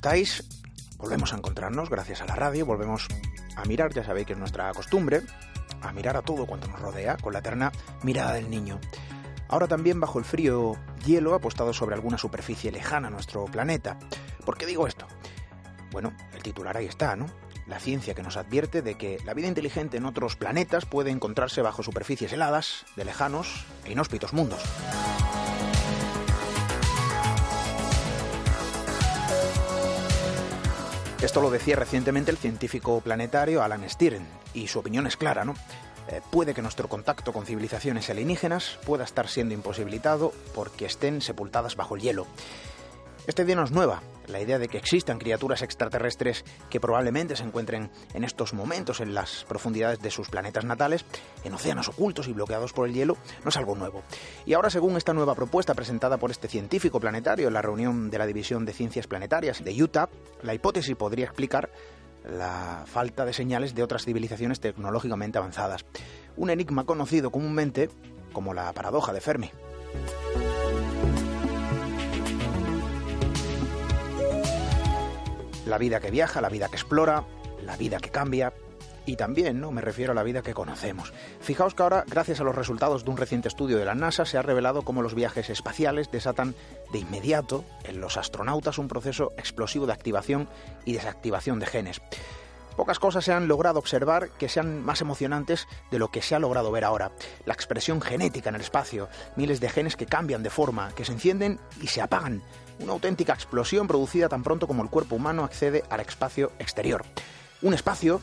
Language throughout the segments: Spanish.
Estáis? Volvemos a encontrarnos gracias a la radio, volvemos a mirar, ya sabéis que es nuestra costumbre, a mirar a todo cuanto nos rodea con la eterna mirada del niño. Ahora también bajo el frío hielo apostado sobre alguna superficie lejana a nuestro planeta. ¿Por qué digo esto? Bueno, el titular ahí está, ¿no? La ciencia que nos advierte de que la vida inteligente en otros planetas puede encontrarse bajo superficies heladas, de lejanos e inhóspitos mundos. Esto lo decía recientemente el científico planetario Alan Stirn, y su opinión es clara, ¿no? Eh, puede que nuestro contacto con civilizaciones alienígenas pueda estar siendo imposibilitado porque estén sepultadas bajo el hielo. Esta idea no es nueva, la idea de que existan criaturas extraterrestres que probablemente se encuentren en estos momentos en las profundidades de sus planetas natales, en océanos ocultos y bloqueados por el hielo, no es algo nuevo. Y ahora, según esta nueva propuesta presentada por este científico planetario en la reunión de la División de Ciencias Planetarias de Utah, la hipótesis podría explicar la falta de señales de otras civilizaciones tecnológicamente avanzadas. Un enigma conocido comúnmente como la paradoja de Fermi. La vida que viaja, la vida que explora, la vida que cambia. Y también, ¿no? Me refiero a la vida que conocemos. Fijaos que ahora, gracias a los resultados de un reciente estudio de la NASA, se ha revelado cómo los viajes espaciales desatan de inmediato en los astronautas un proceso explosivo de activación y desactivación de genes. Pocas cosas se han logrado observar que sean más emocionantes de lo que se ha logrado ver ahora. La expresión genética en el espacio, miles de genes que cambian de forma, que se encienden y se apagan, una auténtica explosión producida tan pronto como el cuerpo humano accede al espacio exterior. Un espacio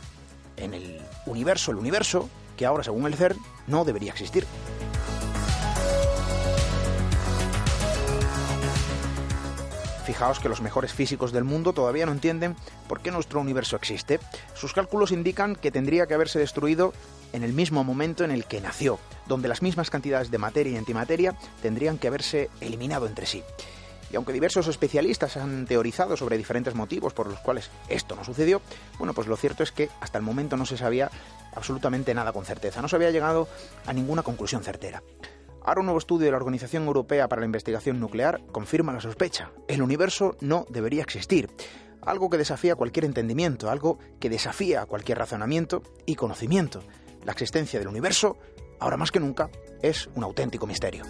en el universo, el universo, que ahora según el CERN no debería existir. Fijaos que los mejores físicos del mundo todavía no entienden por qué nuestro universo existe. Sus cálculos indican que tendría que haberse destruido en el mismo momento en el que nació, donde las mismas cantidades de materia y antimateria tendrían que haberse eliminado entre sí. Y aunque diversos especialistas han teorizado sobre diferentes motivos por los cuales esto no sucedió, bueno, pues lo cierto es que hasta el momento no se sabía absolutamente nada con certeza, no se había llegado a ninguna conclusión certera. Ahora un nuevo estudio de la Organización Europea para la Investigación Nuclear confirma la sospecha. El universo no debería existir. Algo que desafía cualquier entendimiento, algo que desafía cualquier razonamiento y conocimiento. La existencia del universo, ahora más que nunca, es un auténtico misterio.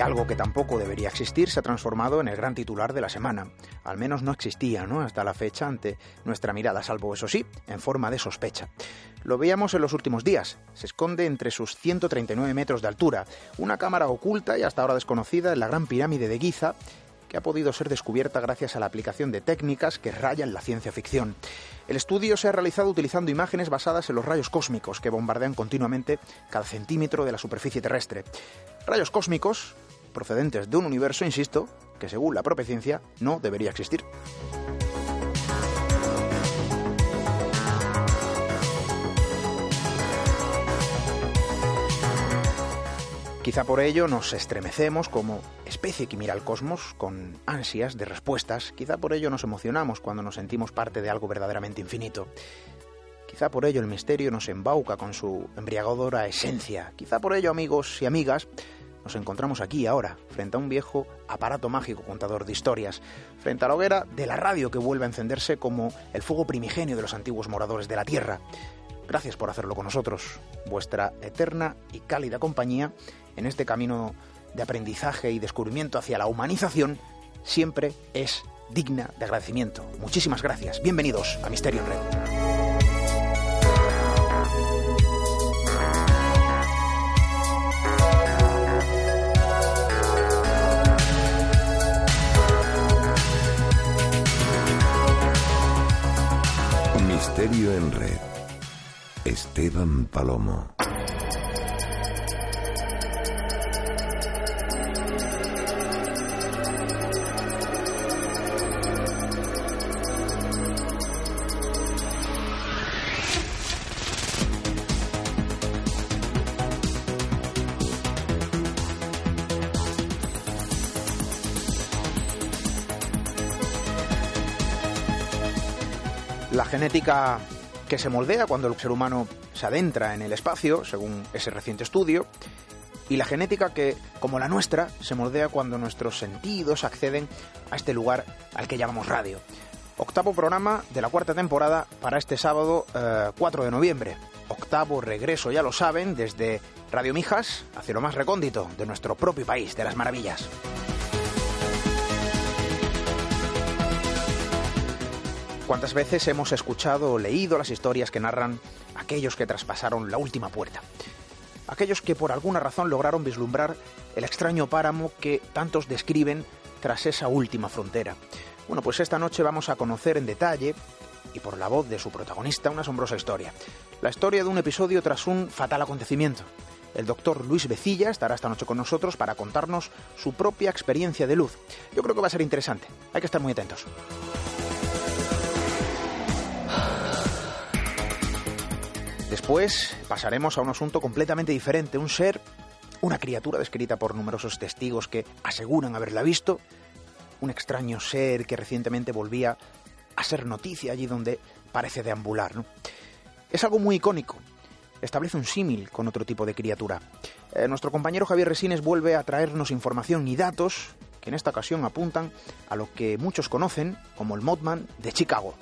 Algo que tampoco debería existir se ha transformado en el gran titular de la semana. Al menos no existía, ¿no? Hasta la fecha ante nuestra mirada, salvo eso sí, en forma de sospecha. Lo veíamos en los últimos días. Se esconde entre sus 139 metros de altura, una cámara oculta y hasta ahora desconocida en la gran pirámide de Giza, que ha podido ser descubierta gracias a la aplicación de técnicas que rayan la ciencia ficción. El estudio se ha realizado utilizando imágenes basadas en los rayos cósmicos que bombardean continuamente cada centímetro de la superficie terrestre. Rayos cósmicos procedentes de un universo, insisto, que según la propia ciencia no debería existir. Quizá por ello nos estremecemos como especie que mira al cosmos con ansias de respuestas. Quizá por ello nos emocionamos cuando nos sentimos parte de algo verdaderamente infinito. Quizá por ello el misterio nos embauca con su embriagadora esencia. Quizá por ello, amigos y amigas, nos encontramos aquí ahora, frente a un viejo aparato mágico contador de historias, frente a la hoguera de la radio que vuelve a encenderse como el fuego primigenio de los antiguos moradores de la Tierra. Gracias por hacerlo con nosotros, vuestra eterna y cálida compañía en este camino de aprendizaje y descubrimiento hacia la humanización siempre es digna de agradecimiento. Muchísimas gracias. Bienvenidos a Misterio en Red. Esteban Palomo. La genética que se moldea cuando el ser humano se adentra en el espacio, según ese reciente estudio, y la genética que, como la nuestra, se moldea cuando nuestros sentidos acceden a este lugar al que llamamos radio. Octavo programa de la cuarta temporada para este sábado 4 de noviembre. Octavo regreso, ya lo saben, desde Radio Mijas hacia lo más recóndito de nuestro propio país, de las maravillas. ¿Cuántas veces hemos escuchado o leído las historias que narran aquellos que traspasaron la última puerta? Aquellos que por alguna razón lograron vislumbrar el extraño páramo que tantos describen tras esa última frontera. Bueno, pues esta noche vamos a conocer en detalle, y por la voz de su protagonista, una asombrosa historia. La historia de un episodio tras un fatal acontecimiento. El doctor Luis Becilla estará esta noche con nosotros para contarnos su propia experiencia de luz. Yo creo que va a ser interesante. Hay que estar muy atentos. Después pasaremos a un asunto completamente diferente, un ser, una criatura descrita por numerosos testigos que aseguran haberla visto, un extraño ser que recientemente volvía a ser noticia allí donde parece deambular. Es algo muy icónico, establece un símil con otro tipo de criatura. Eh, nuestro compañero Javier Resines vuelve a traernos información y datos que en esta ocasión apuntan a lo que muchos conocen como el Mothman de Chicago.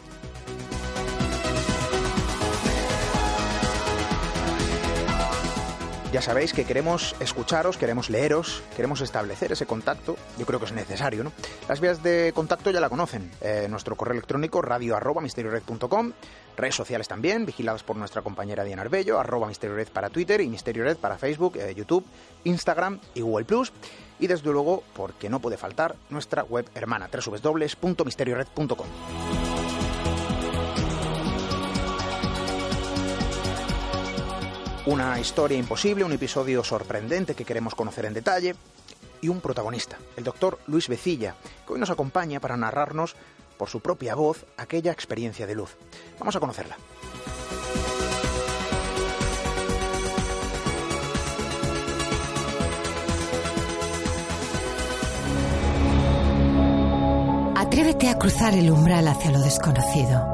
Ya sabéis que queremos escucharos, queremos leeros, queremos establecer ese contacto. Yo creo que es necesario, ¿no? Las vías de contacto ya la conocen. Eh, nuestro correo electrónico radio arroba misteriored.com, redes sociales también, vigiladas por nuestra compañera Diana Arbello, arroba misteriored para Twitter y misteriored para Facebook, eh, YouTube, Instagram y Google Plus. Y desde luego, porque no puede faltar, nuestra web hermana, www.misteriored.com. Una historia imposible, un episodio sorprendente que queremos conocer en detalle y un protagonista, el doctor Luis Becilla, que hoy nos acompaña para narrarnos por su propia voz aquella experiencia de luz. Vamos a conocerla. Atrévete a cruzar el umbral hacia lo desconocido.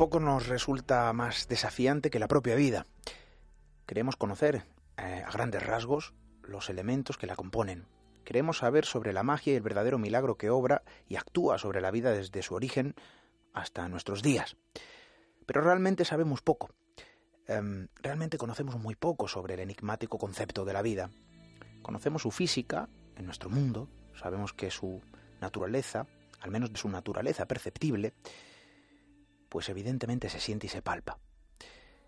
Poco nos resulta más desafiante que la propia vida. Queremos conocer, eh, a grandes rasgos, los elementos que la componen. Queremos saber sobre la magia y el verdadero milagro que obra y actúa sobre la vida desde su origen hasta nuestros días. Pero realmente sabemos poco. Em, realmente conocemos muy poco sobre el enigmático concepto de la vida. Conocemos su física en nuestro mundo, sabemos que su naturaleza, al menos de su naturaleza perceptible, pues evidentemente se siente y se palpa.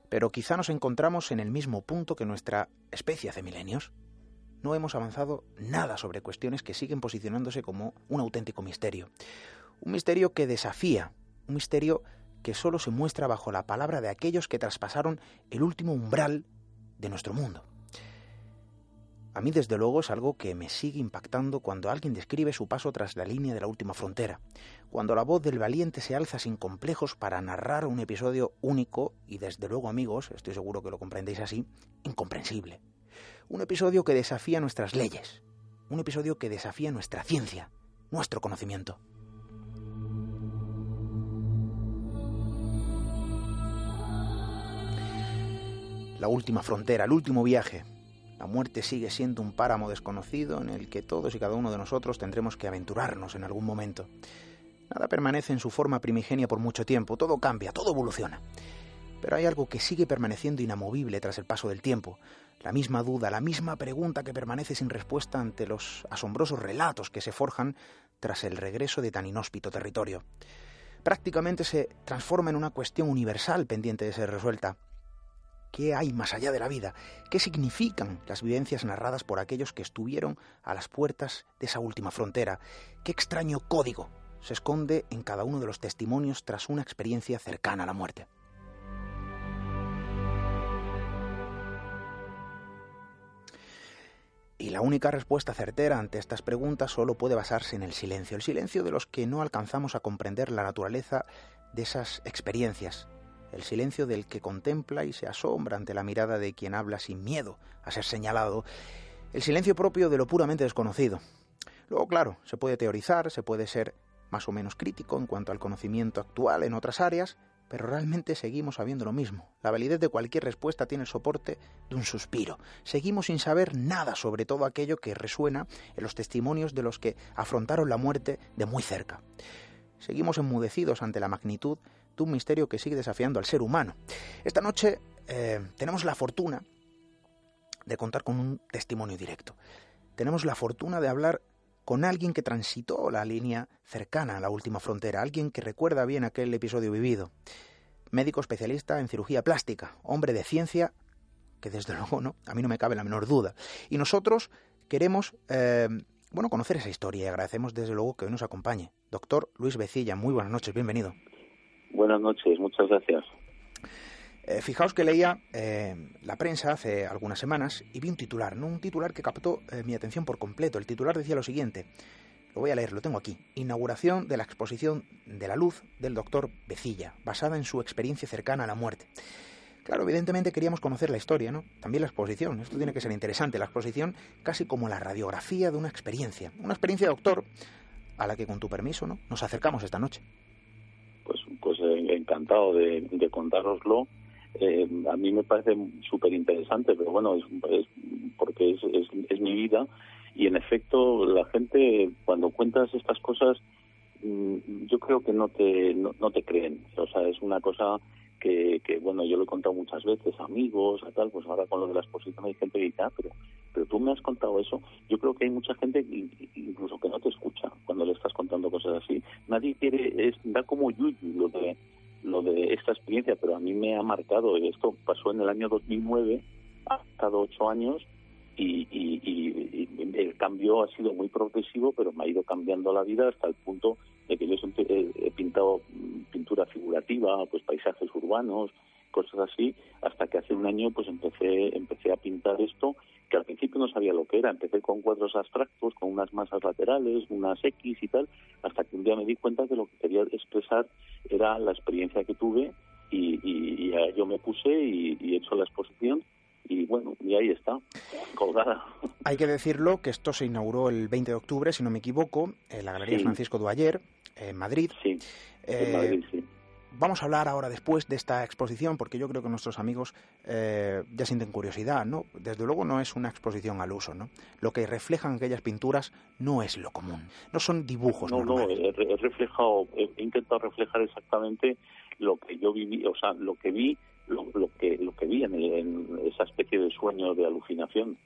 Pero quizá nos encontramos en el mismo punto que nuestra especie hace milenios. No hemos avanzado nada sobre cuestiones que siguen posicionándose como un auténtico misterio. Un misterio que desafía, un misterio que solo se muestra bajo la palabra de aquellos que traspasaron el último umbral de nuestro mundo. A mí desde luego es algo que me sigue impactando cuando alguien describe su paso tras la línea de la última frontera, cuando la voz del valiente se alza sin complejos para narrar un episodio único y desde luego amigos, estoy seguro que lo comprendéis así, incomprensible. Un episodio que desafía nuestras leyes, un episodio que desafía nuestra ciencia, nuestro conocimiento. La última frontera, el último viaje, la muerte sigue siendo un páramo desconocido en el que todos y cada uno de nosotros tendremos que aventurarnos en algún momento. Nada permanece en su forma primigenia por mucho tiempo, todo cambia, todo evoluciona. Pero hay algo que sigue permaneciendo inamovible tras el paso del tiempo, la misma duda, la misma pregunta que permanece sin respuesta ante los asombrosos relatos que se forjan tras el regreso de tan inhóspito territorio. Prácticamente se transforma en una cuestión universal pendiente de ser resuelta. ¿Qué hay más allá de la vida? ¿Qué significan las vivencias narradas por aquellos que estuvieron a las puertas de esa última frontera? ¿Qué extraño código se esconde en cada uno de los testimonios tras una experiencia cercana a la muerte? Y la única respuesta certera ante estas preguntas solo puede basarse en el silencio, el silencio de los que no alcanzamos a comprender la naturaleza de esas experiencias, el silencio del que contempla y se asombra ante la mirada de quien habla sin miedo a ser señalado, el silencio propio de lo puramente desconocido. Luego, claro, se puede teorizar, se puede ser más o menos crítico en cuanto al conocimiento actual en otras áreas, pero realmente seguimos sabiendo lo mismo. La validez de cualquier respuesta tiene el soporte de un suspiro. Seguimos sin saber nada sobre todo aquello que resuena en los testimonios de los que afrontaron la muerte de muy cerca. Seguimos enmudecidos ante la magnitud un misterio que sigue desafiando al ser humano. Esta noche eh, tenemos la fortuna de contar con un testimonio directo. Tenemos la fortuna de hablar con alguien que transitó la línea cercana a la última frontera, alguien que recuerda bien aquel episodio vivido. Médico especialista en cirugía plástica, hombre de ciencia, que desde luego no, a mí no me cabe la menor duda. Y nosotros queremos eh, bueno, conocer esa historia y agradecemos desde luego que hoy nos acompañe. Doctor Luis Becilla, muy buenas noches, bienvenido. Buenas noches, muchas gracias. Eh, fijaos que leía eh, la prensa hace algunas semanas y vi un titular, ¿no? un titular que captó eh, mi atención por completo. El titular decía lo siguiente, lo voy a leer, lo tengo aquí. Inauguración de la exposición de la luz del doctor Becilla, basada en su experiencia cercana a la muerte. Claro, evidentemente queríamos conocer la historia, ¿no? También la exposición. Esto tiene que ser interesante. La exposición casi como la radiografía de una experiencia. Una experiencia, doctor, a la que con tu permiso, ¿no? Nos acercamos esta noche. Encantado de, de contároslo. Eh, a mí me parece súper interesante, pero bueno, es, porque es, es, mi vida y en efecto la gente cuando cuentas estas cosas mm, yo creo que no te no, no te creen. O sea, es una cosa que, bueno, yo lo he contado muchas veces, amigos, a tal, pues ahora con lo de la exposición hay gente que dice, ah, pero, pero tú me has contado eso. Yo creo que hay mucha gente incluso que no te escucha cuando le estás contando cosas así. Nadie quiere, es, da como yuyu lo de, lo de esta experiencia, pero a mí me ha marcado. Esto pasó en el año 2009, ha estado ocho años y, y, el cambio ha sido muy progresivo, pero me ha ido cambiando la vida hasta el punto de que yo siempre he, pintado pintura figurativa, pues paisajes urbanos, cosas así, hasta que hace un año pues empecé empecé a pintar esto que al principio no sabía lo que era, empecé con cuadros abstractos, con unas masas laterales, unas X y tal, hasta que un día me di cuenta que lo que quería expresar era la experiencia que tuve y, y, yo me puse y, y he hecho la exposición y bueno, y ahí está, colgada. Hay que decirlo que esto se inauguró el 20 de octubre, si no me equivoco, en la Galería Francisco Duayer, en Madrid. Sí, en eh, Madrid, sí. Vamos a hablar ahora después de esta exposición porque yo creo que nuestros amigos eh, ya sienten curiosidad, ¿no? Desde luego no es una exposición al uso, ¿no? Lo que reflejan aquellas pinturas no es lo común, no son dibujos No, no, he, reflejado, he intentado reflejar exactamente lo que yo viví, o sea, lo que vi lo, que lo que vi en, esa especie de sueño de alucinación.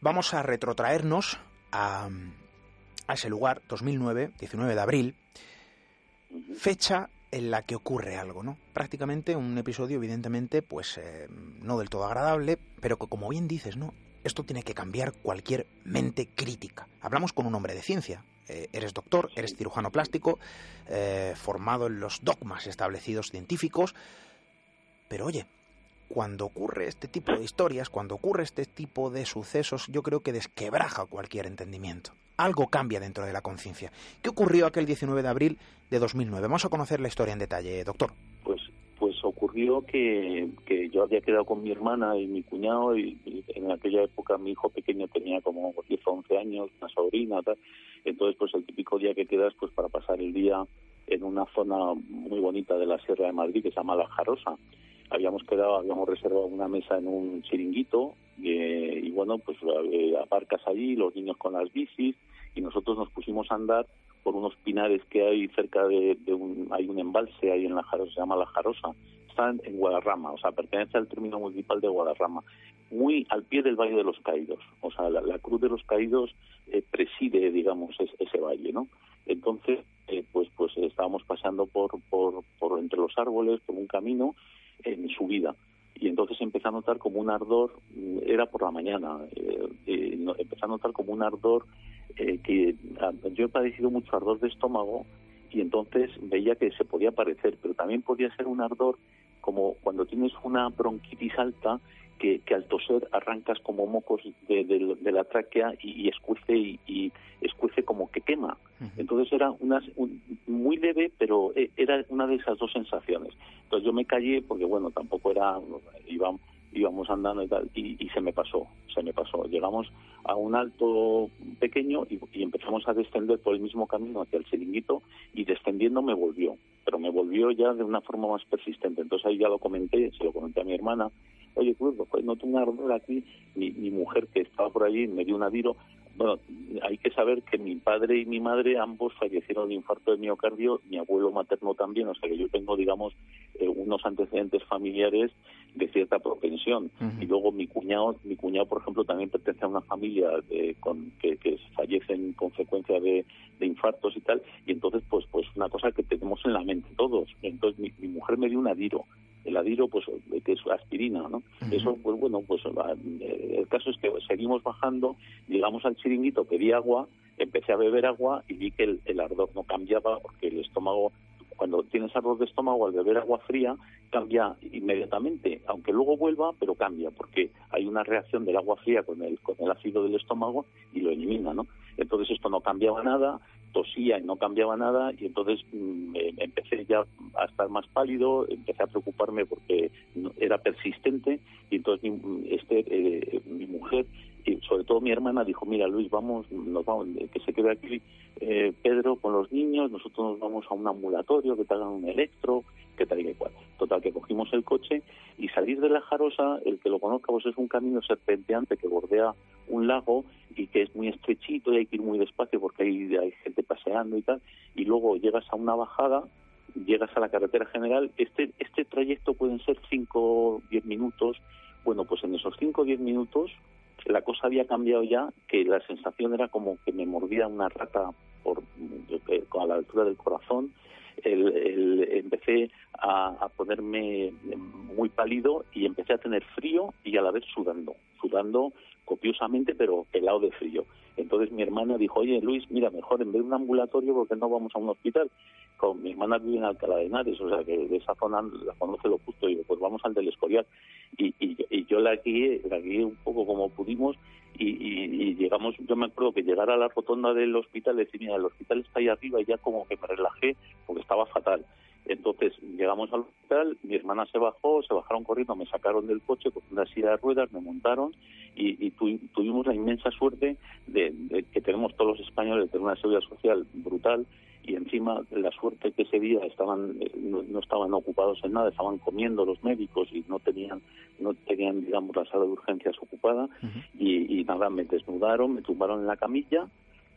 Vamos a retrotraernos a, ese lugar, 2009, 19 de abril, fecha en la que ocurre algo, ¿no? Prácticamente un episodio, evidentemente, pues eh, no del todo agradable, pero que como bien dices, ¿no? Esto tiene que cambiar cualquier mente crítica. Hablamos con un hombre de ciencia. Eh, eres doctor, eres cirujano plástico, eh, formado en los dogmas establecidos científicos. Pero oye, cuando ocurre este tipo de historias, cuando ocurre este tipo de sucesos, yo creo que desquebraja cualquier entendimiento. Algo cambia dentro de la conciencia. ¿Qué ocurrió aquel 19 de abril de 2009? Vamos a conocer la historia en detalle, doctor. Pues, pues ocurrió que, que yo había quedado con mi hermana y mi cuñado y, en aquella época mi hijo pequeño tenía como 10 o 11 años, una sobrina, tal. Entonces, pues el típico día que quedas pues para pasar el día en una zona muy bonita de la Sierra de Madrid que se llama La Jarosa habíamos quedado, habíamos reservado una mesa en un chiringuito eh, y bueno, pues eh, aparcas allí, los niños con las bicis y nosotros nos pusimos a andar por unos pinares que hay cerca de, un, hay un embalse ahí en la Jarosa, se llama La Jarosa, está en, Guadarrama, o sea, pertenece al término municipal de Guadarrama, muy al pie del Valle de los Caídos, o sea, la, Cruz de los Caídos eh, preside, digamos, ese valle, ¿no? Entonces, pues pues estábamos pasando por, por, por entre los árboles, por un camino en su vida. Y entonces empecé a notar como un ardor, era por la mañana, eh, eh, empecé a notar como un ardor eh, que ah, yo he padecido mucho ardor de estómago y entonces veía que se podía parecer, pero también podía ser un ardor como cuando tienes una bronquitis alta que, al toser arrancas como mocos de, la tráquea y, y escuece y, escuece como que quema. Entonces era una, muy leve, pero eh, era una de esas dos sensaciones. Entonces yo me callé porque, bueno, tampoco era, íbamos, íbamos andando y tal, y, se me pasó, se me pasó. Llegamos a un alto pequeño y, y empezamos a descender por el mismo camino hacia el chiringuito y descendiendo me volvió, pero me volvió ya de una forma más persistente. Entonces ahí ya lo comenté, se lo comenté a mi hermana, oye, pues, no tengo un ardor aquí, mi, mi mujer que estaba por allí me dio un adiro. Bueno, hay que saber que mi padre y mi madre ambos fallecieron de infarto de miocardio, mi abuelo materno también, o sea que yo tengo, digamos, eh, unos antecedentes familiares de cierta propensión. Y luego mi cuñado, mi cuñado, por ejemplo, también pertenece a una familia de, con, que, que fallecen con frecuencia de, de, infartos y tal, y entonces, pues, pues una cosa que tenemos en la mente todos. Entonces mi, mi mujer me dio un adiro el adiro pues que es aspirina no eso pues bueno pues el caso es que seguimos bajando llegamos al chiringuito pedí agua empecé a beber agua y vi que el, el ardor no cambiaba porque el estómago cuando tienes ardor de estómago al beber agua fría cambia inmediatamente, aunque luego vuelva, pero cambia, porque hay una reacción del agua fría con el, con el ácido del estómago y lo elimina, ¿no? Entonces esto no cambiaba nada, tosía y no cambiaba nada, y entonces mm, empecé ya a estar más pálido, empecé a preocuparme porque era persistente, y entonces mi, este, eh, mi mujer y sobre todo mi hermana dijo, mira Luis, vamos, nos vamos, que se quede aquí eh, Pedro con los niños, nosotros nos vamos a un ambulatorio, que te hagan un electro, que tal y que cual. Total, que cogimos el coche y salir de la Jarosa, el que lo conozca, pues es un camino serpenteante que bordea un lago y que es muy estrechito y hay que ir muy despacio porque hay, hay gente paseando y tal, y luego llegas a una bajada llegas a la carretera general, este, este trayecto pueden ser 5 o 10 minutos, bueno, pues en esos 5 o 10 minutos la cosa había cambiado ya, que la sensación era como que me mordía una rata por, a la altura del corazón. El, empecé a, ponerme muy pálido y empecé a tener frío y a la vez sudando, sudando copiosamente pero helado de frío. Entonces mi hermana dijo, oye Luis, mira, mejor en vez de un ambulatorio, porque no vamos a un hospital? Con mi hermana vive en Alcalá de Henares, o sea que de esa zona la conoce lo justo. Y digo, pues vamos al del Escorial. Y, y, yo la guié, la guié un poco como pudimos y, y, llegamos, yo me acuerdo que llegar a la rotonda del hospital, decir, mira, el hospital está ahí arriba y ya como que me relajé porque estaba fatal. Entonces llegamos al hospital, mi hermana se bajó, se bajaron corriendo, me sacaron del coche con una silla de ruedas, me montaron y, tuvimos la inmensa suerte de, que tenemos todos los españoles de tener una seguridad social brutal y encima la suerte que ese día estaban eh, no, estaban ocupados en nada, estaban comiendo los médicos y no tenían no tenían digamos la sala de urgencias ocupada y, y nada me desnudaron, me tumbaron en la camilla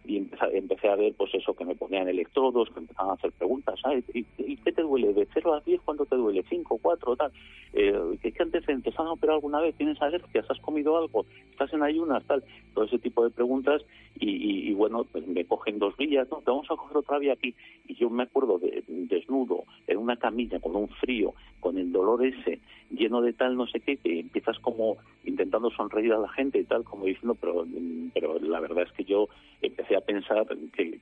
y empecé, a ver pues eso que me ponían electrodos que empezaban a hacer preguntas ¿y, qué te duele de 0 a 10 cuánto te duele 5 4 tal eh, ¿qué, qué antecedentes han operado alguna vez tienes alergias has comido algo estás en ayunas tal todo ese tipo de preguntas y, bueno pues me cogen dos vías no te vamos a coger otra vía aquí y yo me acuerdo de, desnudo en una camilla con un frío con el dolor ese lleno de tal no sé qué que empiezas como intentando sonreír a la gente y tal como diciendo pero pero la verdad es que yo empecé a pensar que,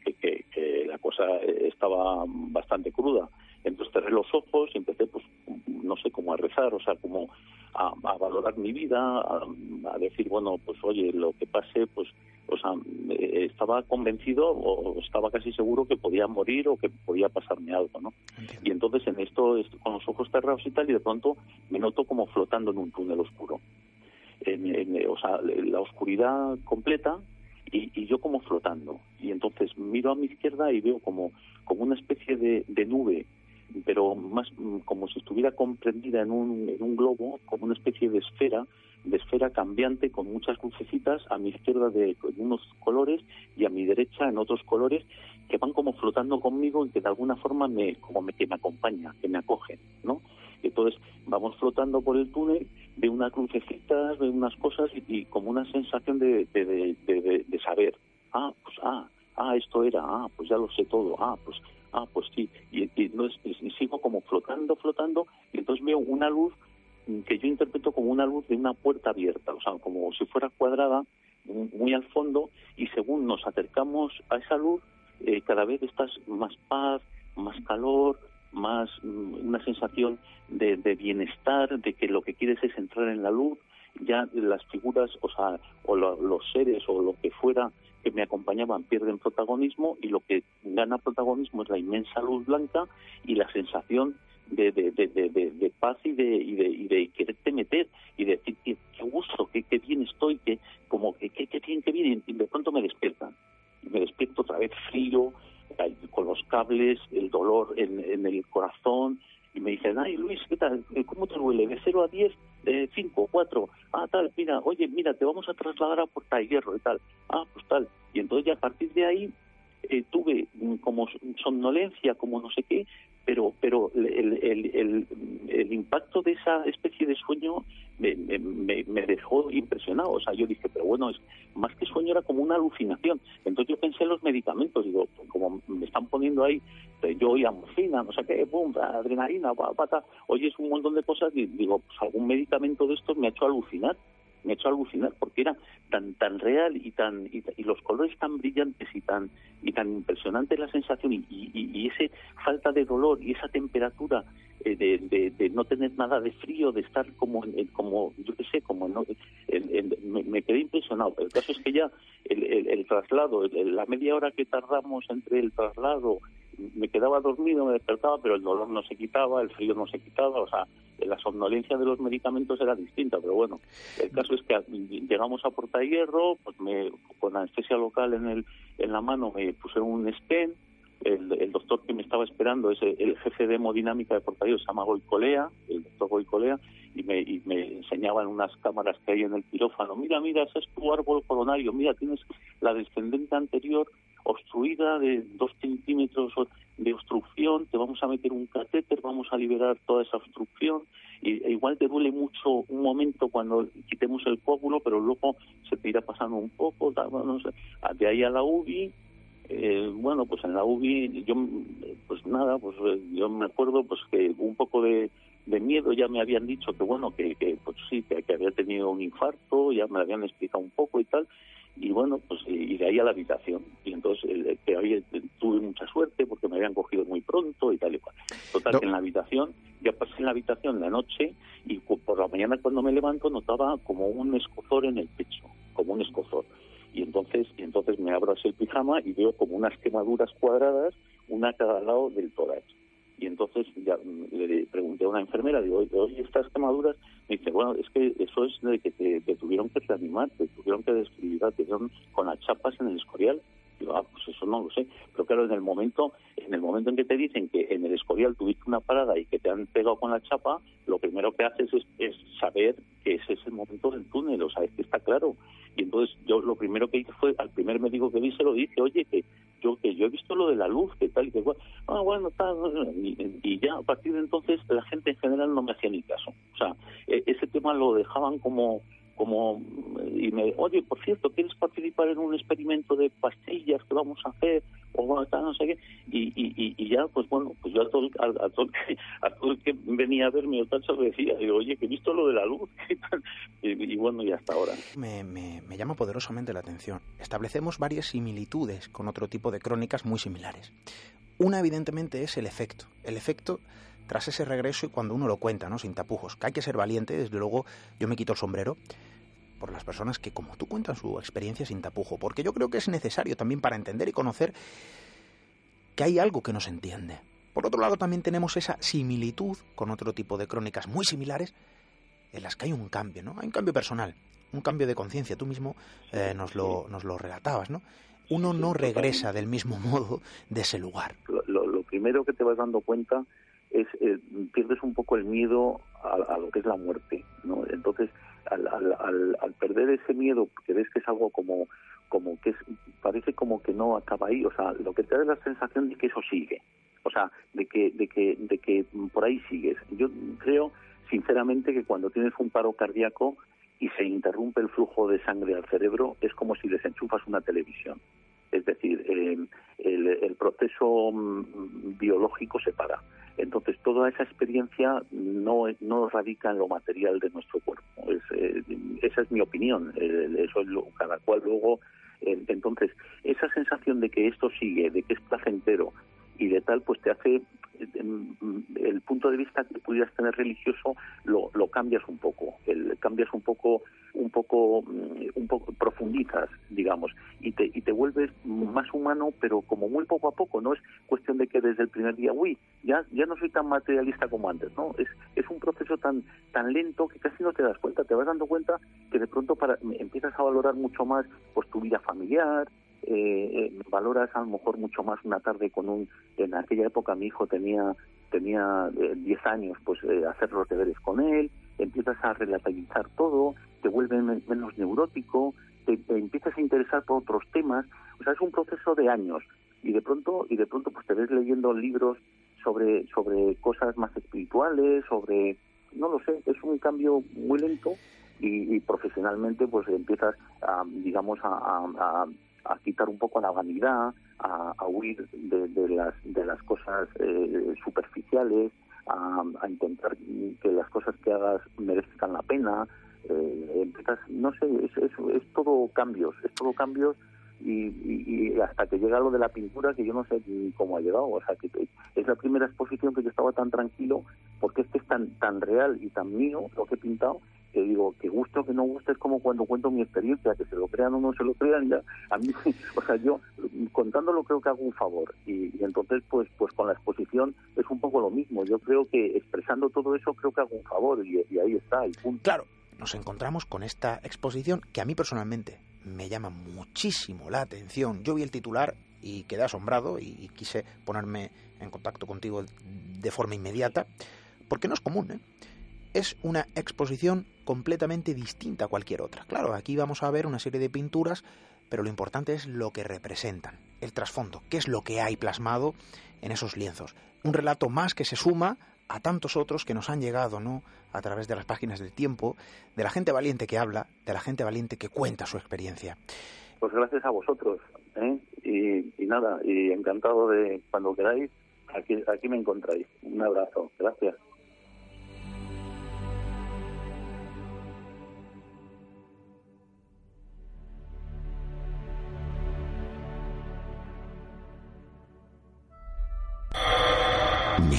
la cosa estaba bastante cruda. Entonces cerré los ojos y empecé, pues, no sé, cómo a rezar, o sea, como a, valorar mi vida, a, decir, bueno, pues oye, lo que pase, pues, o sea, estaba convencido o estaba casi seguro que podía morir o que podía pasarme algo, ¿no? Y entonces en esto, con los ojos cerrados y tal, y de pronto me noto como flotando en un túnel oscuro. En, o sea, la oscuridad completa y, yo como flotando. Y entonces miro a mi izquierda y veo como, como una especie de, nube, pero más mm, como si estuviera comprendida en un, en un globo, como una especie de esfera, de esfera cambiante con muchas lucecitas a mi izquierda de unos colores y a mi derecha en otros colores que van como flotando conmigo y que de alguna forma me como me, que me acompaña, que me acogen, ¿no? Entonces vamos flotando por el túnel, de unas lucecitas, de unas cosas y, como una sensación de, de, saber, ah, pues ah, ah, esto era, ah, pues ya lo sé todo, ah, pues ah, pues sí, y, y, sigo como flotando, flotando, y entonces veo una luz que yo interpreto como una luz de una puerta abierta, o sea, como si fuera cuadrada, muy al fondo, y según nos acercamos a esa luz, eh, cada vez estás más paz, más calor, más mm, una sensación de, bienestar, de que lo que quieres es entrar en la luz, ya las figuras, o sea, o los seres o lo que fuera que me acompañaban pierden protagonismo y lo que gana protagonismo es la inmensa luz blanca y la sensación de, de, de, paz y de, y de, y de quererte meter y decir qué, gusto, qué, qué bien estoy, que como que qué bien, qué bien, y de pronto me despiertan. Me despierto otra vez frío, con los cables, el dolor en, el corazón, y me dicen, ay Luis, ¿qué tal? ¿Cómo te duele? ¿De 0 a 10? ¿De 5, 4? Ah, tal, mira, oye, mira, te vamos a trasladar a Puerta de Hierro y tal. Ah, pues tal. Y entonces ya a partir de ahí eh, tuve como somnolencia, como no sé qué, pero pero el, el, el, impacto de esa especie de sueño me, me, me, dejó impresionado. O sea, yo dije, pero bueno, es más que sueño era como una alucinación. Entonces yo pensé en los medicamentos, digo, como me están poniendo ahí, eh, yo oía morfina, no sé qué, pum, adrenalina, pata, oyes un montón de cosas digo, pues algún medicamento de estos me ha hecho alucinar me ha hecho alucinar porque era tan tan real y tan y, los colores tan brillantes y tan y tan impresionante la sensación y, y, ese falta de dolor y esa temperatura eh, de, de, no tener nada de frío de estar como en, como yo qué sé como me, quedé impresionado. El caso es que ya el, el, traslado la media hora que tardamos entre el traslado me quedaba dormido, me despertaba, pero el dolor no se quitaba, el frío no se quitaba, o sea, la somnolencia de los medicamentos era distinta, pero bueno, el caso es que llegamos a Porta Hierro, pues me, con anestesia local en, el, en la mano me puse un stent, el, doctor que me estaba esperando es el, jefe de hemodinámica de Porta Hierro, se llama Goicolea, el doctor Goicolea, y me, y me enseñaban unas cámaras que hay en el quirófano, mira, mira, ese es tu árbol coronario, mira, tienes la descendente anterior obstruida de dos centímetros de obstrucción, te vamos a meter un catéter, vamos a liberar toda esa obstrucción, y e igual te duele mucho un momento cuando quitemos el coágulo, pero luego se te irá pasando un poco, no sé, de ahí a la UBI, eh, bueno, pues en la UBI, yo, pues nada, pues eh, yo me acuerdo pues que un poco de, miedo ya me habían dicho que bueno, que, que pues sí, que, había tenido un infarto, ya me habían explicado un poco y tal, y bueno, pues y de ahí a la habitación. Y entonces que ahí tuve mucha suerte porque me habían cogido muy pronto y tal y cual. Total, en la habitación, ya pasé en la habitación la noche y por la mañana cuando me levanto notaba como un escozor en el pecho, como un escozor. Y entonces, y entonces me abro así el pijama y veo como unas quemaduras cuadradas, una a cada lado del tórax y entonces ya le pregunté a una enfermera, digo, oye, estas quemaduras, me dice, bueno, es que eso es de que te, tuvieron que reanimar, te tuvieron que describir, te dieron con las chapas en el escorial. Digo, ah, pues eso no lo sé. Pero claro, en el momento, en el momento en que te dicen que en el Escorial tuviste una parada y que te han pegado con la chapa, lo primero que haces es, saber que ese es el momento del túnel, o sea, es que está claro. Y entonces yo lo primero que hice fue, al primer médico que vi se lo dije, oye, que yo que yo he visto lo de la luz, que tal y que ah, bueno, tal, y, ya a partir de entonces la gente en general no me hacía ni caso. O sea, e, ese tema lo dejaban como como y me oye por cierto quieres participar en un experimento de pastillas que vamos a hacer o no sé qué y, y, y, ya pues bueno pues yo a todo, a, todo, el que venía a verme o tal se decía oye que he visto lo de la luz y, bueno y hasta ahora. Me, me, me llama poderosamente la atención. Establecemos varias similitudes con otro tipo de crónicas muy similares. Una evidentemente es el efecto. El efecto tras ese regreso y cuando uno lo cuenta, ¿no? Sin tapujos. Que hay que ser valiente, desde luego yo me quito el sombrero por las personas que, como tú, cuentan su experiencia sin tapujo, porque yo creo que es necesario también para entender y conocer que hay algo que no se entiende. Por otro lado, también tenemos esa similitud con otro tipo de crónicas muy similares en las que hay un cambio, ¿no? Hay un cambio personal, un cambio de conciencia. Tú mismo eh, nos, lo, nos lo relatabas, ¿no? Uno no regresa del mismo modo de ese lugar. lo primero que te vas dando cuenta es eh, pierdes un poco el miedo a, lo que es la muerte, ¿no? Entonces, al, al, al, perder ese miedo, que ves que es algo como como que es, parece como que no acaba ahí, o sea, lo que te da la sensación de que eso sigue, o sea, de que de que de que por ahí sigues. Yo creo sinceramente que cuando tienes un paro cardíaco y se interrumpe el flujo de sangre al cerebro, es como si desenchufas una televisión. Es decir, eh, el, el, proceso mm, biológico se para. Entonces, toda esa experiencia no, radica en lo material de nuestro cuerpo. Eh, esa es mi opinión. eso es lo, cada cual luego. entonces, esa sensación de que esto sigue, de que es placentero y de tal, pues te hace el punto de vista que pudieras tener religioso lo, lo cambias un poco, el, cambias un poco, un poco, mm, un poco profundizas, digamos, y te, y te vuelves más humano, pero como muy poco a poco, no es cuestión de que desde el primer día, uy, ya, ya no soy tan materialista como antes, ¿no? Es, es un proceso tan, tan lento que casi no te das cuenta, te vas dando cuenta que de pronto para, empiezas a valorar mucho más pues tu vida familiar, eh, eh, valoras a lo mejor mucho más una tarde con un en aquella época mi hijo tenía tenía 10 eh, años pues eh, hacer los deberes con él empiezas a relativizar todo te vuelves menos neurótico te, empiezas a interesar por otros temas o sea es un proceso de años y de pronto y de pronto pues te ves leyendo libros sobre sobre cosas más espirituales sobre no lo sé es un cambio muy lento y, profesionalmente pues empiezas a, digamos a a quitar un poco la vanidad, a, huir de, las, de las cosas eh, superficiales, a, intentar que las cosas que hagas merezcan la pena. Eh, no sé, es, es, todo cambios, es todo cambios y, hasta que llega lo de la pintura que yo no sé cómo ha llegado o sea que es la primera exposición que yo estaba tan tranquilo porque es que es tan tan real y tan mío lo que he pintado que digo, que gusto que no guste es como cuando cuento mi experiencia, que se lo crean o no se lo crean, ya a mí, o sea, yo contándolo creo que hago un favor y, entonces pues pues con la exposición es un poco lo mismo, yo creo que expresando todo eso creo que hago un favor y, ahí está, y punto. Claro, nos encontramos con esta exposición que a mí personalmente me llama muchísimo la atención. Yo vi el titular y quedé asombrado y quise ponerme en contacto contigo de forma inmediata, porque no es común, ¿eh? es una exposición completamente distinta a cualquier otra. Claro, aquí vamos a ver una serie de pinturas, pero lo importante es lo que representan, el trasfondo, qué es lo que hay plasmado en esos lienzos. Un relato más que se suma a tantos otros que nos han llegado, ¿no? A través de las páginas del tiempo, de la gente valiente que habla, de la gente valiente que cuenta su experiencia. Pues gracias a vosotros, ¿eh? y, y nada, y encantado de cuando queráis, aquí, aquí me encontráis. Un abrazo, gracias.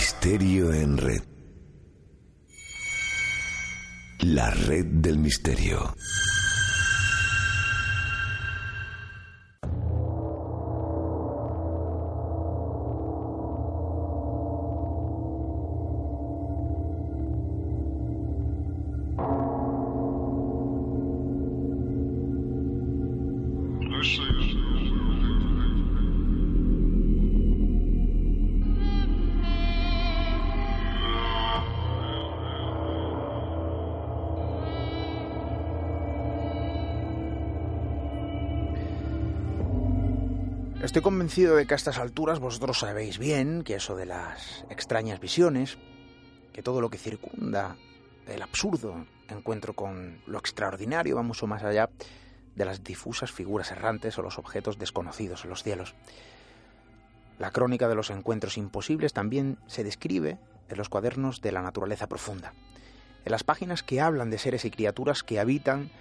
Misterio en red. La red del misterio. Convencido de que a estas alturas vosotros sabéis bien que eso de las extrañas visiones, que todo lo que circunda el absurdo encuentro con lo extraordinario va mucho más allá de las difusas figuras errantes o los objetos desconocidos en los cielos. La crónica de los encuentros imposibles también se describe en los cuadernos de la naturaleza profunda, en las páginas que hablan de seres y criaturas que habitan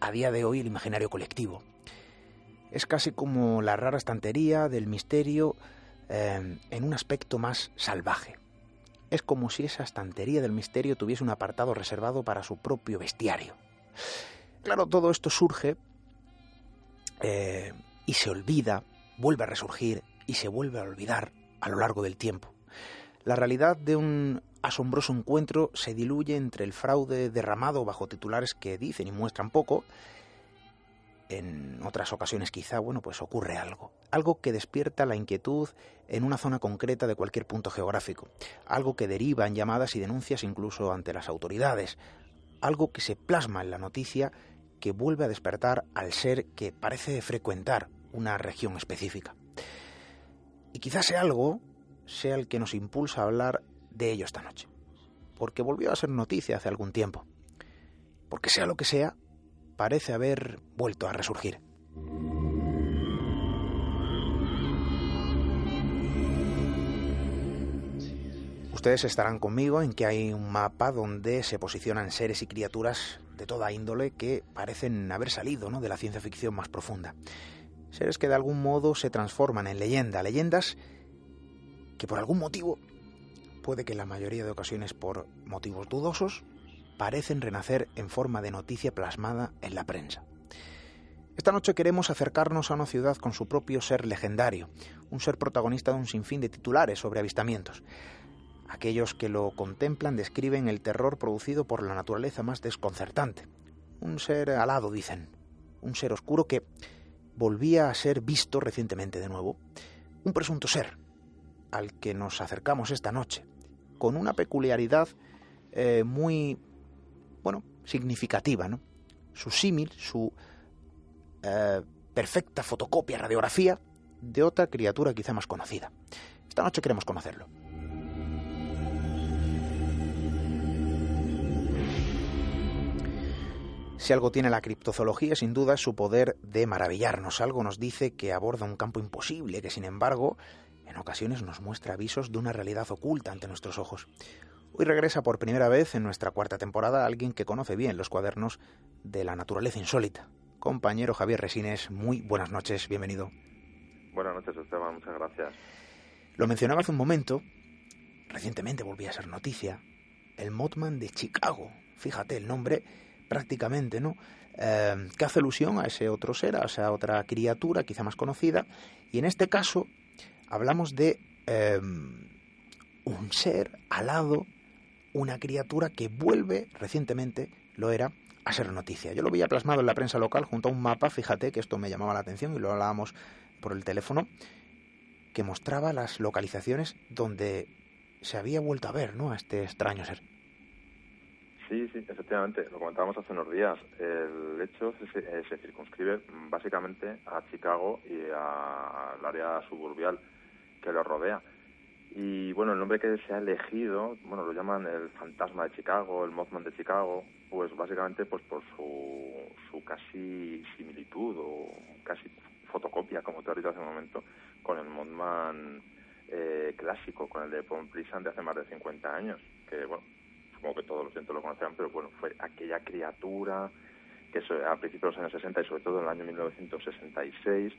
a día de hoy el imaginario colectivo. Es casi como la rara estantería del misterio eh, en un aspecto más salvaje. Es como si esa estantería del misterio tuviese un apartado reservado para su propio bestiario. Claro, todo esto surge eh, y se olvida, vuelve a resurgir y se vuelve a olvidar a lo largo del tiempo. La realidad de un asombroso encuentro se diluye entre el fraude derramado bajo titulares que dicen y muestran poco en otras ocasiones quizá, bueno, pues ocurre algo. Algo que despierta la inquietud en una zona concreta de cualquier punto geográfico. Algo que deriva en llamadas y denuncias incluso ante las autoridades. Algo que se plasma en la noticia que vuelve a despertar al ser que parece frecuentar una región específica. Y quizás sea algo sea el que nos impulsa a hablar de ello esta noche. Porque volvió a ser noticia hace algún tiempo. Porque sea lo que sea, parece haber vuelto a resurgir. Ustedes estarán conmigo en que hay un mapa donde se posicionan seres y criaturas de toda índole que parecen haber salido ¿no? de la ciencia ficción más profunda. Seres que de algún modo se transforman en leyenda, leyendas que por algún motivo, puede que en la mayoría de ocasiones por motivos dudosos, parecen renacer en forma de noticia plasmada en la prensa. Esta noche queremos acercarnos a una ciudad con su propio ser legendario, un ser protagonista de un sinfín de titulares sobre avistamientos. Aquellos que lo contemplan describen el terror producido por la naturaleza más desconcertante. Un ser alado, dicen, un ser oscuro que volvía a ser visto recientemente de nuevo. Un presunto ser al que nos acercamos esta noche, con una peculiaridad eh, muy bueno, significativa, ¿no? Su símil, su eh, perfecta fotocopia, radiografía de otra criatura quizá más conocida. Esta noche queremos conocerlo. Si algo tiene la criptozoología, sin duda, es su poder de maravillarnos. Algo nos dice que aborda un campo imposible, que sin embargo, en ocasiones nos muestra avisos de una realidad oculta ante nuestros ojos. Hoy regresa por primera vez en nuestra cuarta temporada alguien que conoce bien los cuadernos de la naturaleza insólita. Compañero Javier Resines, muy buenas noches, bienvenido. Buenas noches, Esteban, muchas gracias. Lo mencionaba hace un momento, recientemente volví a ser noticia, el Mothman de Chicago. Fíjate, el nombre prácticamente, ¿no? Eh, que hace alusión a ese otro ser, a esa otra criatura quizá más conocida. Y en este caso hablamos de eh, un ser alado una criatura que vuelve, recientemente lo era, a ser noticia. Yo lo veía plasmado en la prensa local junto a un mapa, fíjate que esto me llamaba la atención y lo hablábamos por el teléfono, que mostraba las localizaciones donde se había vuelto a ver ¿no? a este extraño ser. Sí, sí, efectivamente, lo comentábamos hace unos días. El hecho se, eh, se circunscribe básicamente a Chicago y al área suburbial que lo rodea. Y bueno, el nombre que se ha elegido, bueno, lo llaman el fantasma de Chicago, el Mothman de Chicago, pues básicamente pues por su, su casi similitud o casi fotocopia, como te has dicho hace un momento, con el Mothman eh, clásico, con el de Pom Prison de hace más de 50 años, que bueno, supongo que todos los cientos lo conocían, pero bueno, fue aquella criatura que a principios de los años 60 y sobre todo en el año 1966,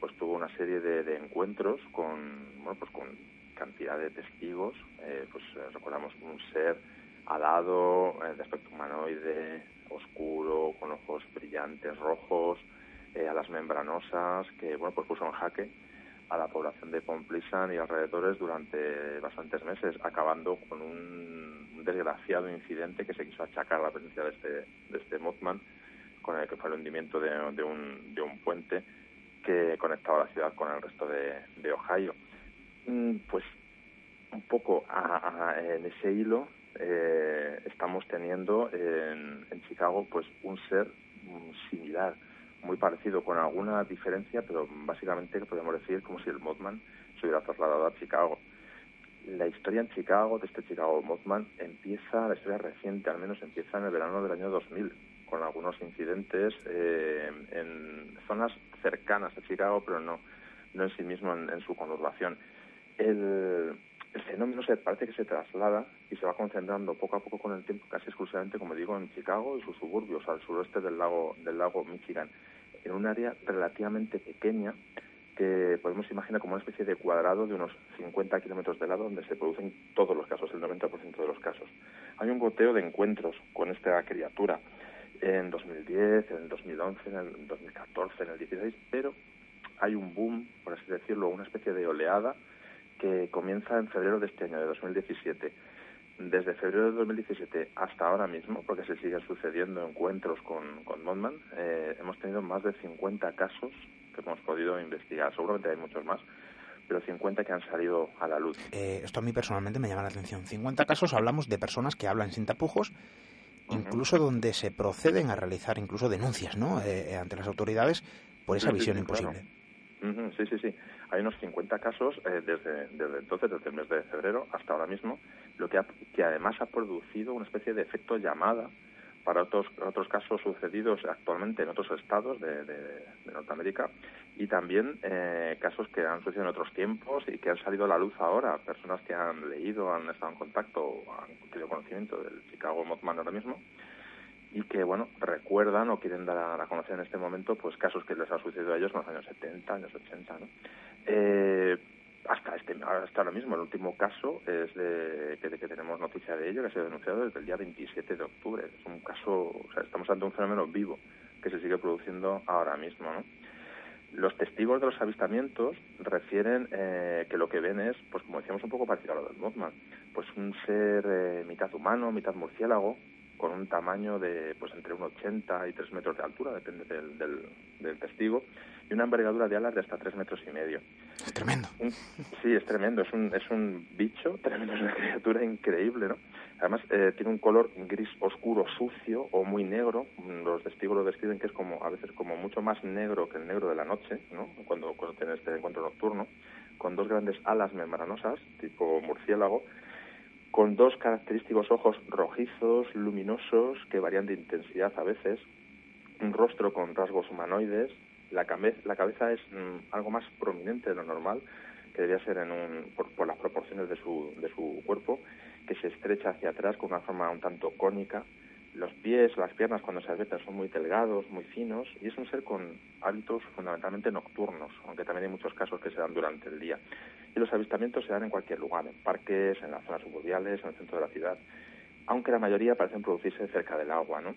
pues tuvo una serie de, de encuentros con, bueno, pues con cantidad de testigos, eh, pues eh, recordamos un ser alado, eh, de aspecto humanoide, oscuro, con ojos brillantes rojos, alas membranosas, que bueno pues puso en jaque a la población de Pomplisan y alrededores durante bastantes meses, acabando con un desgraciado incidente que se quiso achacar a la presencia de este, de este Mothman, con el que fue el hundimiento de, de, un, de un puente que conectaba la ciudad con el resto de, de Ohio. Mm, pues un poco en ese hilo eh, estamos teniendo en, Chicago pues un ser mm, similar, muy parecido, con alguna diferencia, pero básicamente podemos decir como si el Mothman se hubiera trasladado a Chicago. La historia en Chicago, de este Chicago Mothman, empieza, la historia reciente al menos, empieza en el verano del año 2000, con algunos incidentes eh, en zonas cercanas a Chicago, pero no, no en sí mismo en, su conurbación. El, fenómeno se parece que se traslada y se va concentrando poco a poco con el tiempo, casi exclusivamente, como digo, en Chicago y sus suburbios, al suroeste del lago, del lago Michigan, en un área relativamente pequeña que podemos imaginar como una especie de cuadrado de unos 50 kilómetros de lado donde se producen todos los casos, el 90% de los casos. Hay un goteo de encuentros con esta criatura en 2010, en el 2011, en el 2014, en el 2016, pero hay un boom, por así decirlo, una especie de oleada que comienza en febrero de este año, de 2017. Desde febrero de 2017 hasta ahora mismo, porque se siguen sucediendo encuentros con, con Mothman, eh, hemos tenido más de 50 casos que hemos podido investigar. Seguramente hay muchos más, pero 50 que han salido a la luz. Eh, esto a mí personalmente me llama la atención. 50 casos hablamos de personas que hablan sin tapujos, incluso donde se proceden a realizar incluso denuncias ¿no? Eh, ante las autoridades por esa visión imposible. Sí, sí, sí. Hay unos 50 casos eh, desde, entonces, desde el mes de febrero hasta ahora mismo, lo que, que además ha producido una especie de efecto llamada para otros, otros casos sucedidos actualmente en otros estados de, de, Norteamérica y también eh, casos que han sucedido en otros tiempos y que han salido a la luz ahora, personas que han leído, han estado en contacto han tenido conocimiento del Chicago Mothman ahora mismo y que, bueno, recuerdan o quieren dar a, conocer en este momento pues casos que les han sucedido a ellos en los años 70, años 80, ¿no? Eh, hasta este hasta ahora mismo el último caso es de que, tenemos noticia de ello que ha sido denunciado desde el día 27 de octubre es un caso o sea estamos ante un fenómeno vivo que se sigue produciendo ahora mismo ¿no? los testigos de los avistamientos refieren eh, que lo que ven es pues como decíamos un poco parecido a lo del Mothman pues un ser eh, mitad humano mitad murciélago con un tamaño de pues entre 1,80 y 3 metros de altura, depende del, del, testigo, y una envergadura de alas de hasta 3 metros y medio. Es tremendo. sí, es tremendo, es un, es un bicho tremendo, es una criatura increíble, ¿no? Además, eh, tiene un color gris oscuro, sucio o muy negro. Los testigos lo describen que es como a veces como mucho más negro que el negro de la noche, ¿no? Cuando, cuando tiene este encuentro nocturno, con dos grandes alas membranosas, tipo murciélago, con dos característicos ojos rojizos, luminosos, que varían de intensidad a veces, un rostro con rasgos humanoides, la, la cabeza es mm, algo más prominente de lo normal, que debía ser en un, por, las proporciones de su, de su cuerpo, que se estrecha hacia atrás con una forma un tanto cónica, los pies, las piernas cuando se abiertan son muy delgados, muy finos y es un ser con hábitos fundamentalmente nocturnos, aunque también hay muchos casos que se dan durante el día. Y los avistamientos se dan en cualquier lugar, en parques, en las zonas suburbiales, en el centro de la ciudad, aunque la mayoría parecen producirse cerca del agua, ¿no?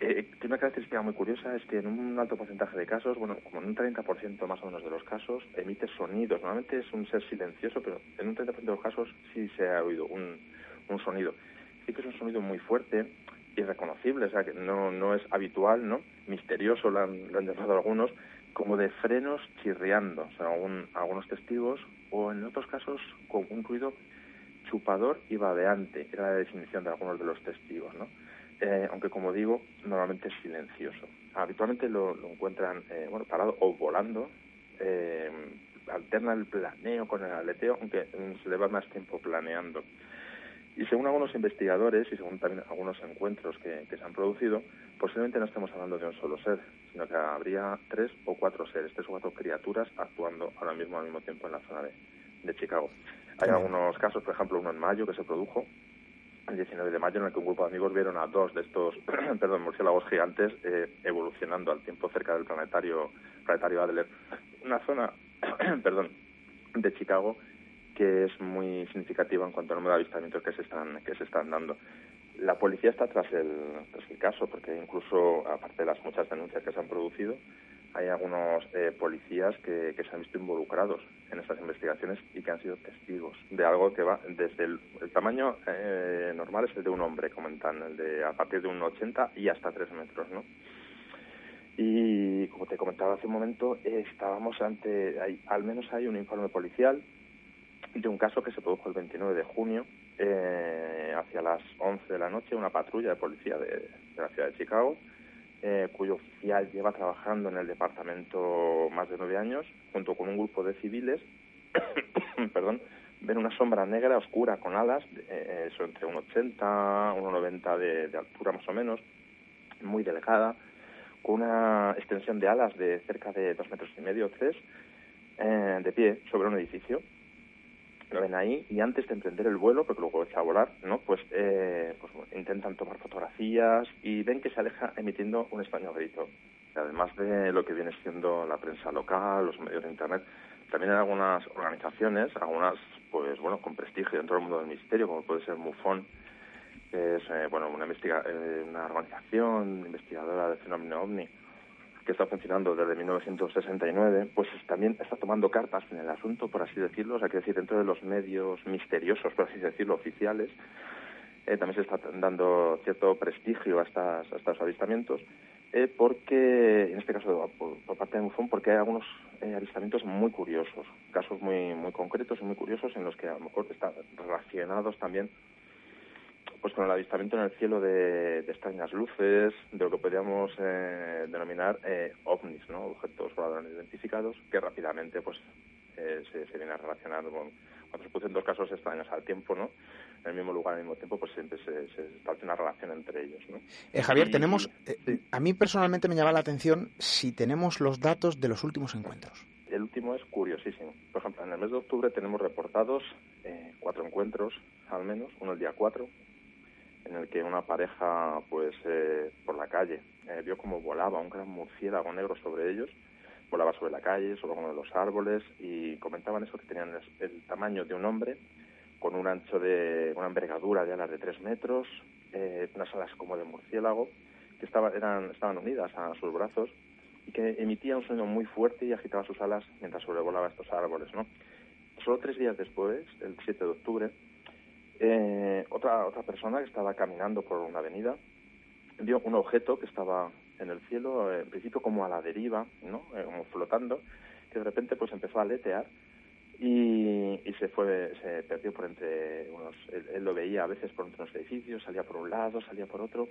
Eh, una característica muy curiosa, es que en un alto porcentaje de casos, bueno, como en un 30% más o menos de los casos, emite sonidos. Normalmente es un ser silencioso, pero en un 30% de los casos sí se ha oído un, un sonido. Sí que es un sonido muy fuerte, irreconocible, o sea, que no, no es habitual, ¿no? Misterioso lo han, lo han llamado algunos, como de frenos chirriando, o sea, algunos testigos, o en otros casos con un ruido chupador y babeante, era la definición de algunos de los testigos, ¿no? Eh, aunque como digo, normalmente es silencioso. Habitualmente lo, encuentran, eh, bueno, parado o volando, eh, alterna el planeo con el aleteo, aunque se le va más tiempo planeando. Y según algunos investigadores y según también algunos encuentros que, se han producido, posiblemente no estemos hablando de un solo ser, sino que habría tres o cuatro seres, tres o cuatro criaturas actuando ahora mismo al mismo tiempo en la zona de, Chicago. Hay algunos casos, por ejemplo, uno en mayo que se produjo, el 19 de mayo, en el que un grupo de amigos vieron a dos de estos perdón, murciélagos gigantes eh, evolucionando al tiempo cerca del planetario, planetario Adler. Una zona perdón, de Chicago que es muy significativa en cuanto al número de avistamientos que se están que se están dando. La policía está tras el, tras el caso porque incluso aparte de las muchas denuncias que se han producido, hay algunos eh, policías que, que, se han visto involucrados en estas investigaciones y que han sido testigos de algo que va desde el, tamaño eh, normal es el de un hombre, comentan, el de a partir de un 80 y hasta 3 metros, ¿no? Y como te comentaba hace un momento, estábamos ante, hay, al menos hay un informe policial de un caso que se produjo el 29 de junio, eh, hacia las 11 de la noche, una patrulla de policía de, la ciudad de Chicago eh, cuyo oficial lleva trabajando en el departamento más de nueve años, junto con un grupo de civiles, perdón, ven una sombra negra oscura con alas, eh, eso entre 1,80, 1,90 de, de altura más o menos, muy delgada, con una extensión de alas de cerca de dos metros y medio, tres, eh, de pie sobre un edificio. Lo ven ahí y antes de emprender el vuelo, porque luego echa a volar, ¿no? Pues, eh, pues intentan tomar fotografías y ven que se aleja emitiendo un extraño grito. Además de lo que viene siendo la prensa local, los medios de internet, también hay algunas organizaciones, algunas, pues bueno, con prestigio dentro del mundo del misterio, como puede ser MUFON, que es eh, bueno una, investiga eh, una organización investigadora del fenómeno ovni que está funcionando desde 1969, pues también está tomando cartas en el asunto, por así decirlo, o sea, que decir, dentro de los medios misteriosos, por así decirlo, oficiales, eh, también se está dando cierto prestigio a, estas, a estos avistamientos, eh, porque, en este caso por, por parte de MUFON, porque hay algunos eh, avistamientos muy curiosos, casos muy, muy concretos y muy curiosos en los que a lo mejor están relacionados también pues con el avistamiento en el cielo de, de extrañas luces, de lo que podríamos eh, denominar eh, ovnis, ¿no? objetos voladores identificados, que rápidamente pues eh, se, se viene a relacionar con cuando se producen dos casos extraños al tiempo, ¿no? En el mismo lugar, al mismo tiempo, pues siempre se, se establece una relación entre ellos, ¿no? Eh, Javier, Y- tenemos. eh, sí. A mí personalmente me llama la atención si tenemos los datos de los últimos encuentros. El último es curiosísimo. Por ejemplo, en el mes de octubre tenemos reportados eh, cuatro encuentros, al menos, uno el día 4, en el que una pareja, pues, eh, por la calle, eh, vio como volaba un gran murciélago negro sobre ellos, volaba sobre la calle, sobre uno de los árboles, y comentaban eso, que tenían el, tamaño de un hombre, con un ancho de, una envergadura de alas de tres metros, eh, unas alas como de murciélago, que estaba, eran, estaban unidas a sus brazos, y que emitía un sonido muy fuerte y agitaba sus alas mientras sobrevolaba estos árboles, ¿no? Solo tres días después, el 7 de octubre, eh, otra, otra persona que estaba caminando por una avenida vio un objeto que estaba en el cielo, eh, en principio como a la deriva, ¿no? Eh, como flotando, que de repente pues empezó a aletear y, y se fue, se perdió por entre unos, él, él lo veía a veces por entre unos edificios, salía por un lado, salía por otro,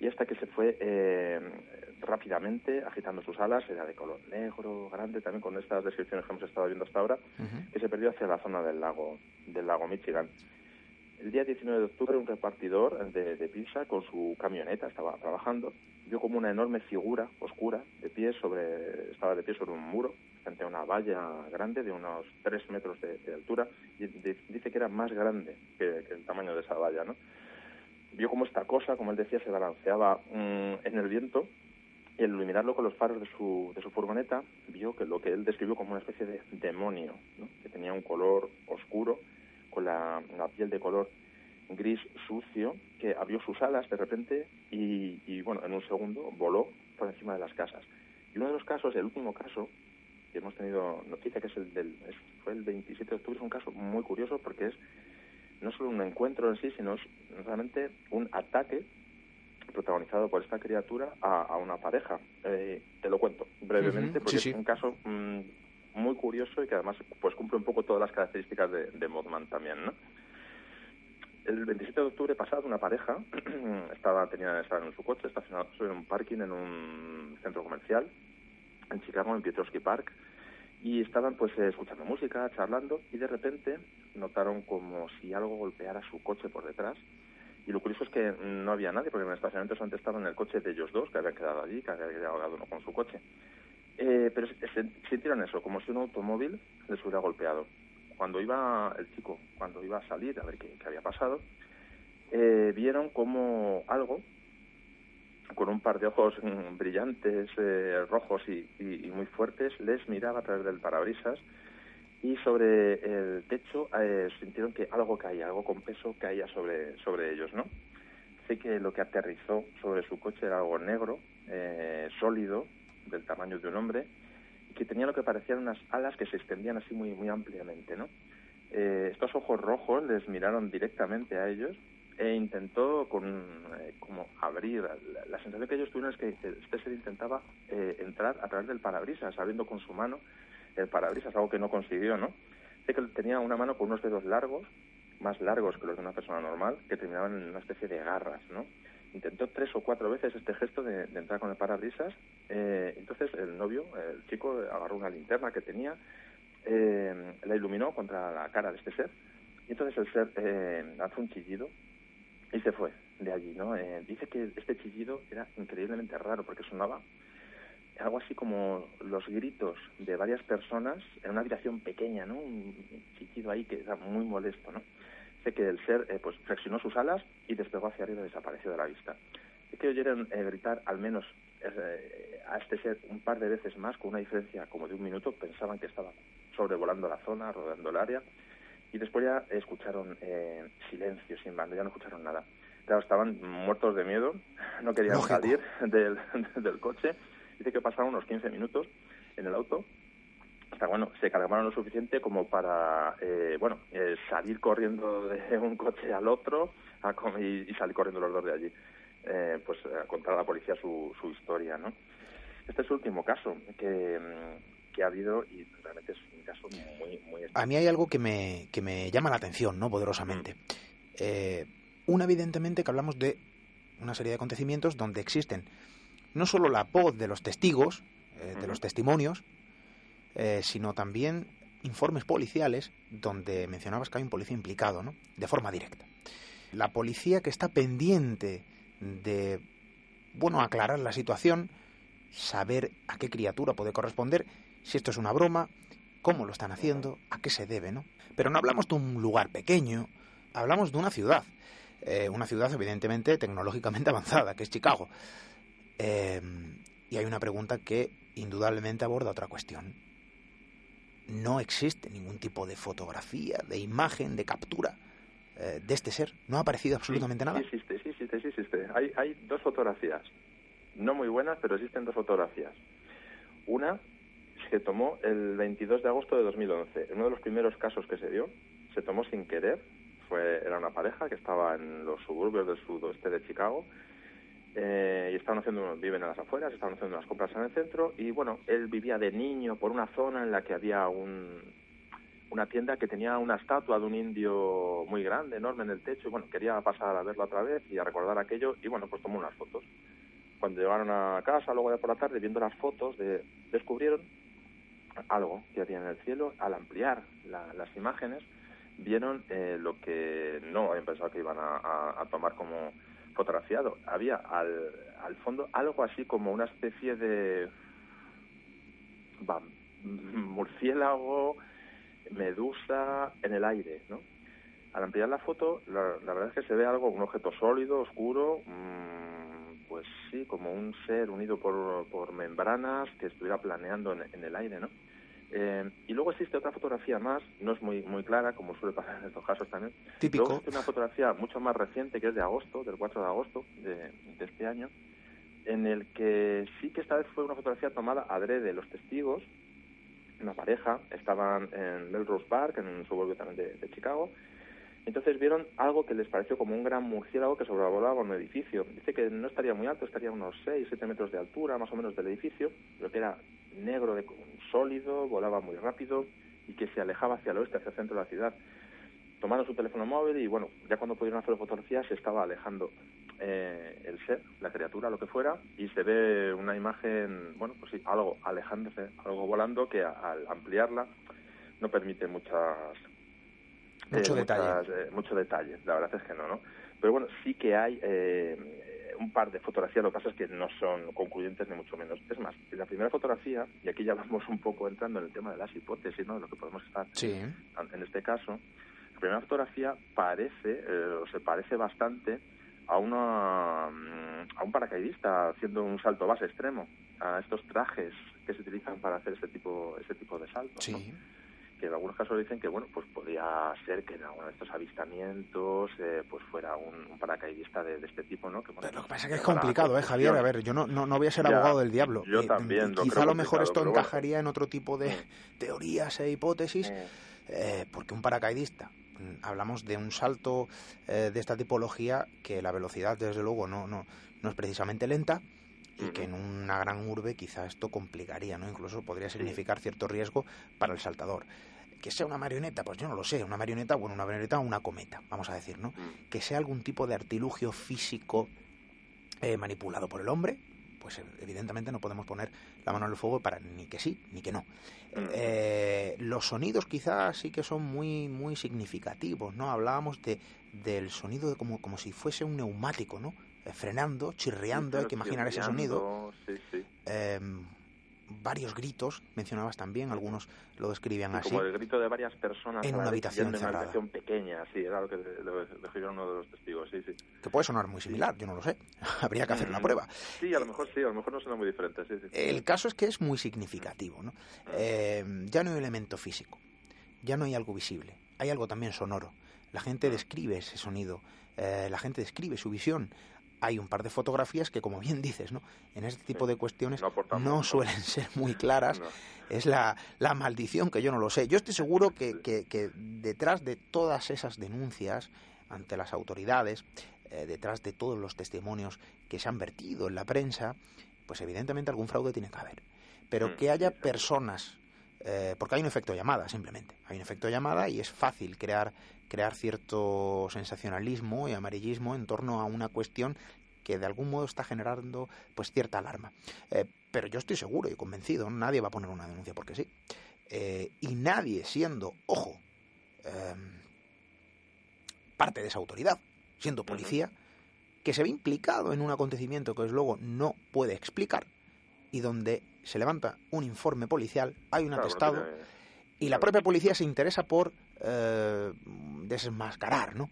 y hasta que se fue eh, rápidamente agitando sus alas, era de color negro, grande, también con estas descripciones que hemos estado viendo hasta ahora, que se perdió hacia la zona del lago, del lago Michigan. El día 19 de octubre, un repartidor de, de pizza con su camioneta estaba trabajando, vio como una enorme figura oscura de pie sobre, estaba de pie sobre un muro frente a una valla grande de unos 3 metros de, de altura y de- dice que era más grande que, que el tamaño de esa valla, ¿no? Vio como esta cosa, como él decía, se balanceaba mm, en el viento y al iluminarlo con los faros de su, de su furgoneta, vio que lo que él describió como una especie de demonio, ¿no? que tenía un color oscuro, con la, la piel de color gris sucio, que abrió sus alas de repente y, y, bueno, en un segundo voló por encima de las casas. Y uno de los casos, el último caso, que hemos tenido noticia, que es el del, es- fue el 27 de octubre, es un caso muy curioso porque es no solo un encuentro en sí, sino es realmente un ataque protagonizado por esta criatura a, a una pareja. Eh, te lo cuento brevemente porque sí, sí. es un caso mm, muy curioso y que además pues cumple un poco todas las características de, de Mothman también, ¿no? El 27 de octubre pasado una pareja estaba tenía estaba en su coche estacionado en un parking en un centro comercial en Chicago en Piotrowski Park y estaban pues eh, escuchando música, charlando y de repente notaron como si algo golpeara su coche por detrás y lo curioso es que no había nadie porque en el estacionamiento solamente estaba en el coche de ellos dos que habían quedado allí, que había quedado uno con su coche. Eh, pero sintieron eso, como si un automóvil les hubiera golpeado. Cuando iba el chico, cuando iba a salir a ver qué, había pasado, eh, vieron como algo con un par de ojos mm, brillantes, eh, rojos y, y- muy fuertes, les miraba a través del parabrisas y sobre el techo eh, sintieron que algo caía, algo con peso caía sobre, sobre ellos, ¿no? Sé que lo que aterrizó sobre su coche era algo negro, eh, sólido, del tamaño de un hombre, y que tenía lo que parecían unas alas que se extendían así muy, muy ampliamente, ¿no? Eh, estos ojos rojos les miraron directamente a ellos e intentó con eh, como abrir la, la sensación que ellos tuvieron es que este intentaba eh, entrar a través del parabrisas abriendo con su mano el parabrisas algo que no consiguió no sé que tenía una mano con unos dedos largos más largos que los de una persona normal que terminaban en una especie de garras no intentó tres o cuatro veces este gesto de, entrar con el parabrisas. Eh, entonces el novio, el chico, agarró una linterna que tenía, eh, la iluminó contra la cara de este ser. Y entonces el ser eh, un chillido y se fue de allí, ¿no? Eh, dice que este chillido era increíblemente raro porque sonaba algo así como los gritos de varias personas en una habitación pequeña, ¿no? Un chillido ahí que era muy molesto, ¿no? Dice que el ser eh, pues flexionó sus alas y despegó hacia arriba y desapareció de la vista. Dice que oyeron eh, gritar al menos eh, a este ser un par de veces más, con una diferencia como de un minuto, pensaban que estaba sobrevolando la zona, rodeando el área, y después ya escucharon silencio sin banda, ya no escucharon nada. Claro, estaban muertos de miedo, no querían salir del, del coche. Dice que pasaron unos 15 minutos en el auto hasta bueno se calmaron lo suficiente como para eh, bueno eh, salir corriendo de un coche al otro a, y, y, salir corriendo los dos de allí eh, pues a contar a la policía su, su historia no este es el último caso que, que ha habido y realmente es un caso muy muy a mí hay algo que me que me llama la atención no poderosamente. Eh, una evidentemente que hablamos de una serie de acontecimientos donde existen no solo la voz de los testigos eh, de los testimonios eh, sino también informes policiales donde mencionabas que hay un policía implicado, ¿no? De forma directa. La policía que está pendiente de, bueno, aclarar la situación, saber a qué criatura puede corresponder, si esto es una broma, cómo lo están haciendo, a qué se debe, ¿no? Pero no hablamos de un lugar pequeño, hablamos de una ciudad, eh, una ciudad evidentemente tecnológicamente avanzada, que es Chicago. Eh, y hay una pregunta que indudablemente aborda otra cuestión no existe ningún tipo de fotografía, de imagen, de captura eh, de este ser. No ha aparecido absolutamente nada. Sí existe, sí existe, sí existe. Hay, hay dos fotografías, no muy buenas, pero existen dos fotografías. Una se tomó el 22 de agosto de 2011. En uno de los primeros casos que se dio, se tomó sin querer. Fue, era una pareja que estaba en los suburbios del sudoeste de Chicago eh, y estaban haciendo, viven en las afueras, estaban haciendo unas compras en el centro y bueno, él vivía de niño por una zona en la que había un, una tienda que tenía una estatua de un indio muy grande, enorme en el techo y bueno, quería pasar a verlo otra vez y a recordar aquello y bueno, pues tomó unas fotos. Cuando llegaron a casa, luego de por la tarde, viendo las fotos, de, descubrieron algo que había en el cielo. Al ampliar las imágenes, vieron eh, lo que no habían pensado que iban a tomar como fotografiado. Había al, al fondo algo así como una especie de murciélago, medusa en el aire, ¿no? Al ampliar la foto, la, verdad es que se ve algo, un objeto sólido, oscuro, mmm, pues sí, como un ser unido por, por membranas que estuviera planeando en, en el aire, ¿no? Eh, y luego existe otra fotografía más, no es muy muy clara, como suele pasar en estos casos también. Típico. Luego existe una fotografía mucho más reciente, que es de agosto, del 4 de agosto de, de este año, en el que sí que esta vez fue una fotografía tomada adrede. Los testigos, una pareja, estaban en Melrose Park, en un suburbio también de, de Chicago, entonces vieron algo que les pareció como un gran murciélago que sobrevolaba un edificio. Dice que no estaría muy alto, estaría a unos 6, 7 metros de altura, más o menos del edificio, pero que era negro, de, sólido, volaba muy rápido y que se alejaba hacia el oeste, hacia el centro de la ciudad. Tomaron su teléfono móvil y, bueno, ya cuando pudieron hacer fotografías se estaba alejando eh, el ser, la criatura, lo que fuera, y se ve una imagen, bueno, pues sí, algo alejándose, algo volando que al ampliarla no permite muchas mucho eh, detalle. Muchas, eh, mucho detalle, la verdad es que no, ¿no? Pero bueno, sí que hay eh, un par de fotografías, lo que pasa es que no son concluyentes ni mucho menos. Es más, la primera fotografía, y aquí ya vamos un poco entrando en el tema de las hipótesis, ¿no? De lo que podemos estar sí. en este caso, la primera fotografía parece, eh, o se parece bastante a una mm, a un paracaidista haciendo un salto base extremo, a estos trajes que se utilizan para hacer este tipo este tipo de saltos. Sí. ¿no? Que en algunos casos dicen que bueno pues podría ser que en alguno de estos avistamientos eh, pues fuera un, un paracaidista de, de, este tipo no que, bueno, Pero lo que pasa es que es complicado eh Javier a ver yo no no, no voy a ser ya, abogado del diablo yo eh, también lo quizá a lo mejor esto encajaría bueno. en otro tipo de teorías e hipótesis mm. porque un paracaidista mm, hablamos de un salto eh, de esta tipología que la velocidad desde luego no no no es precisamente lenta y que en una gran urbe quizá esto complicaría, ¿no? Incluso podría significar cierto riesgo para el saltador. Que sea una marioneta, pues yo no lo sé, una marioneta, bueno, una marioneta o una cometa, vamos a decir, ¿no? Que sea algún tipo de artilugio físico eh, manipulado por el hombre, pues eh, evidentemente no podemos poner la mano en el fuego para ni que sí ni que no. Mm. Eh, los sonidos quizás sí que son muy muy significativos, ¿no? Hablábamos de del sonido de como, como si fuese un neumático, ¿no? Eh, frenando, chirriando, hay que imaginar ese sonido. Sí, sí. Em, varios gritos, mencionabas también, algunos lo describían Sí, así. como el grito de varias personas En una habitación en una habitación pequeña, sí, era lo que lo describieron uno de los testigos, sí, sí. Que puede sonar muy similar, yo no lo sé. Habría que hacer una Mm, prueba. Sí, a lo mejor sí, a lo mejor no suena muy diferente, sí, sí. El caso es que es muy significativo, ¿no? Eh, ya no hay elemento físico, ya no hay algo visible, hay algo también sonoro. La gente describe ese sonido, eh, la gente describe su visión. Hay un par de fotografías que, como bien dices, ¿no? En este tipo de cuestiones No suelen ser muy claras. No. Es la, la maldición que yo no lo sé. Yo estoy seguro que, que- que detrás de todas esas denuncias ante las autoridades, eh, detrás de todos los testimonios que se han vertido en la prensa, pues evidentemente algún fraude tiene que haber. Pero Mm, que haya personas, eh, porque hay un efecto llamada simplemente, hay un efecto llamada y es fácil crear, crear cierto sensacionalismo y amarillismo en torno a una cuestión que de algún modo está generando pues cierta alarma. Eh, pero yo estoy seguro y convencido, nadie va a poner una denuncia porque sí. Eh, y nadie siendo, ojo, parte de esa autoridad, siendo policía, que se ve implicado en un acontecimiento que luego no puede explicar y donde se levanta un informe policial, hay un Claro, no atestado tiene- y la propia policía se interesa por eh, desmascarar ¿no?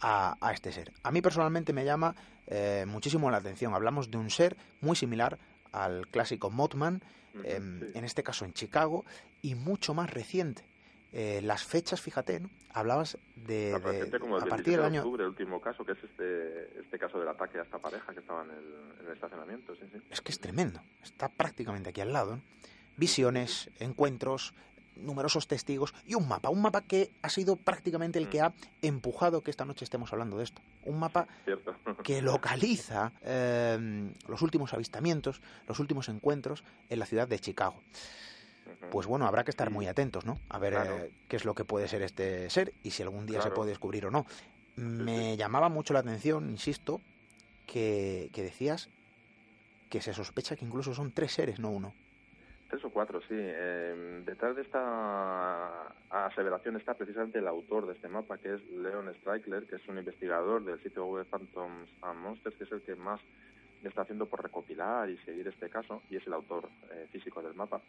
a, a este ser. A mí personalmente me llama eh, muchísimo la atención. Hablamos de un ser muy similar al clásico Mothman, sí. en este caso en Chicago, y mucho más reciente. Eh, las fechas, fíjate, ¿no? hablabas de, de- como el a 27 partir del de año octubre, el último caso, que es este, este caso del ataque a esta pareja que estaba en el, en el estacionamiento, sí, sí. es que es tremendo, está prácticamente aquí al lado. ¿no? Visiones, encuentros, numerosos testigos y un mapa, un mapa que ha sido prácticamente el que ha empujado que esta noche estemos hablando de esto. Un mapa Cierto. que localiza eh, los últimos avistamientos, los últimos encuentros en la ciudad de Chicago. Pues bueno, habrá que estar muy atentos, ¿no? A ver Claro. eh, qué es lo que puede ser este ser y si algún día se puede descubrir o no. Me llamaba mucho la atención, insisto, que, que decías que se sospecha que incluso son tres seres, no uno. Tres o cuatro, sí. Eh, detrás de esta aseveración está precisamente el autor de este mapa, que es Leon Streichler, que es un investigador del sitio web Phantoms and Monsters, que es el que más está haciendo por recopilar y seguir este caso, y es el autor eh, físico del mapa.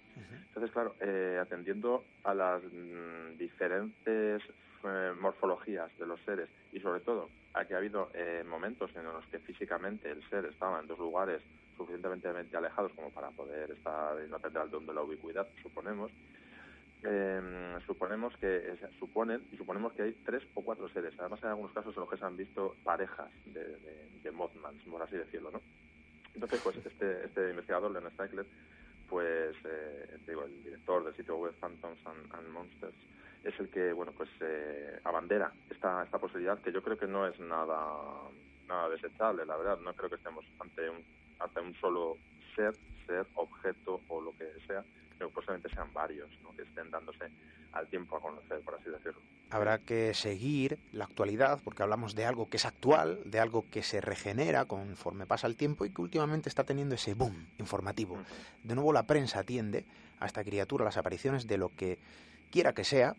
Entonces, claro, eh, atendiendo a las mm, diferentes eh, morfologías de los seres y sobre todo a que ha habido eh, momentos en los que físicamente el ser estaba en dos lugares suficientemente alejados como para poder estar y no tener el don de la ubicuidad, suponemos, eh, suponemos que suponen y suponemos que hay tres o cuatro seres. Además, hay algunos casos en los que se han visto parejas de, de, de Mothmans, por así decirlo, ¿no? Entonces, pues este, este investigador, Leon Steichler, pues, eh, digo, el director del sitio web Phantoms and, Monsters, es el que, bueno, pues eh, abandera esta, esta posibilidad que yo creo que no es nada, nada desechable, la verdad. No creo que estemos ante un, ante un solo ser, ser, objeto o lo que sea, que posiblemente sean varios, ¿no? que estén dándose al tiempo a conocer, por así decirlo. Habrá que seguir la actualidad, porque hablamos de algo que es actual, de algo que se regenera conforme pasa el tiempo y que últimamente está teniendo ese boom informativo. De nuevo la prensa atiende a esta criatura, las apariciones de lo que quiera que sea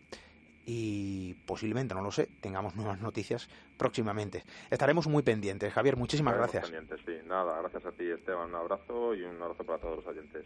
y posiblemente, no lo sé, tengamos nuevas noticias próximamente. Estaremos muy pendientes. Javier, muchísimas Estaremos gracias. pendientes, sí. Nada, gracias a ti, Esteban. Un abrazo y un abrazo para todos los oyentes.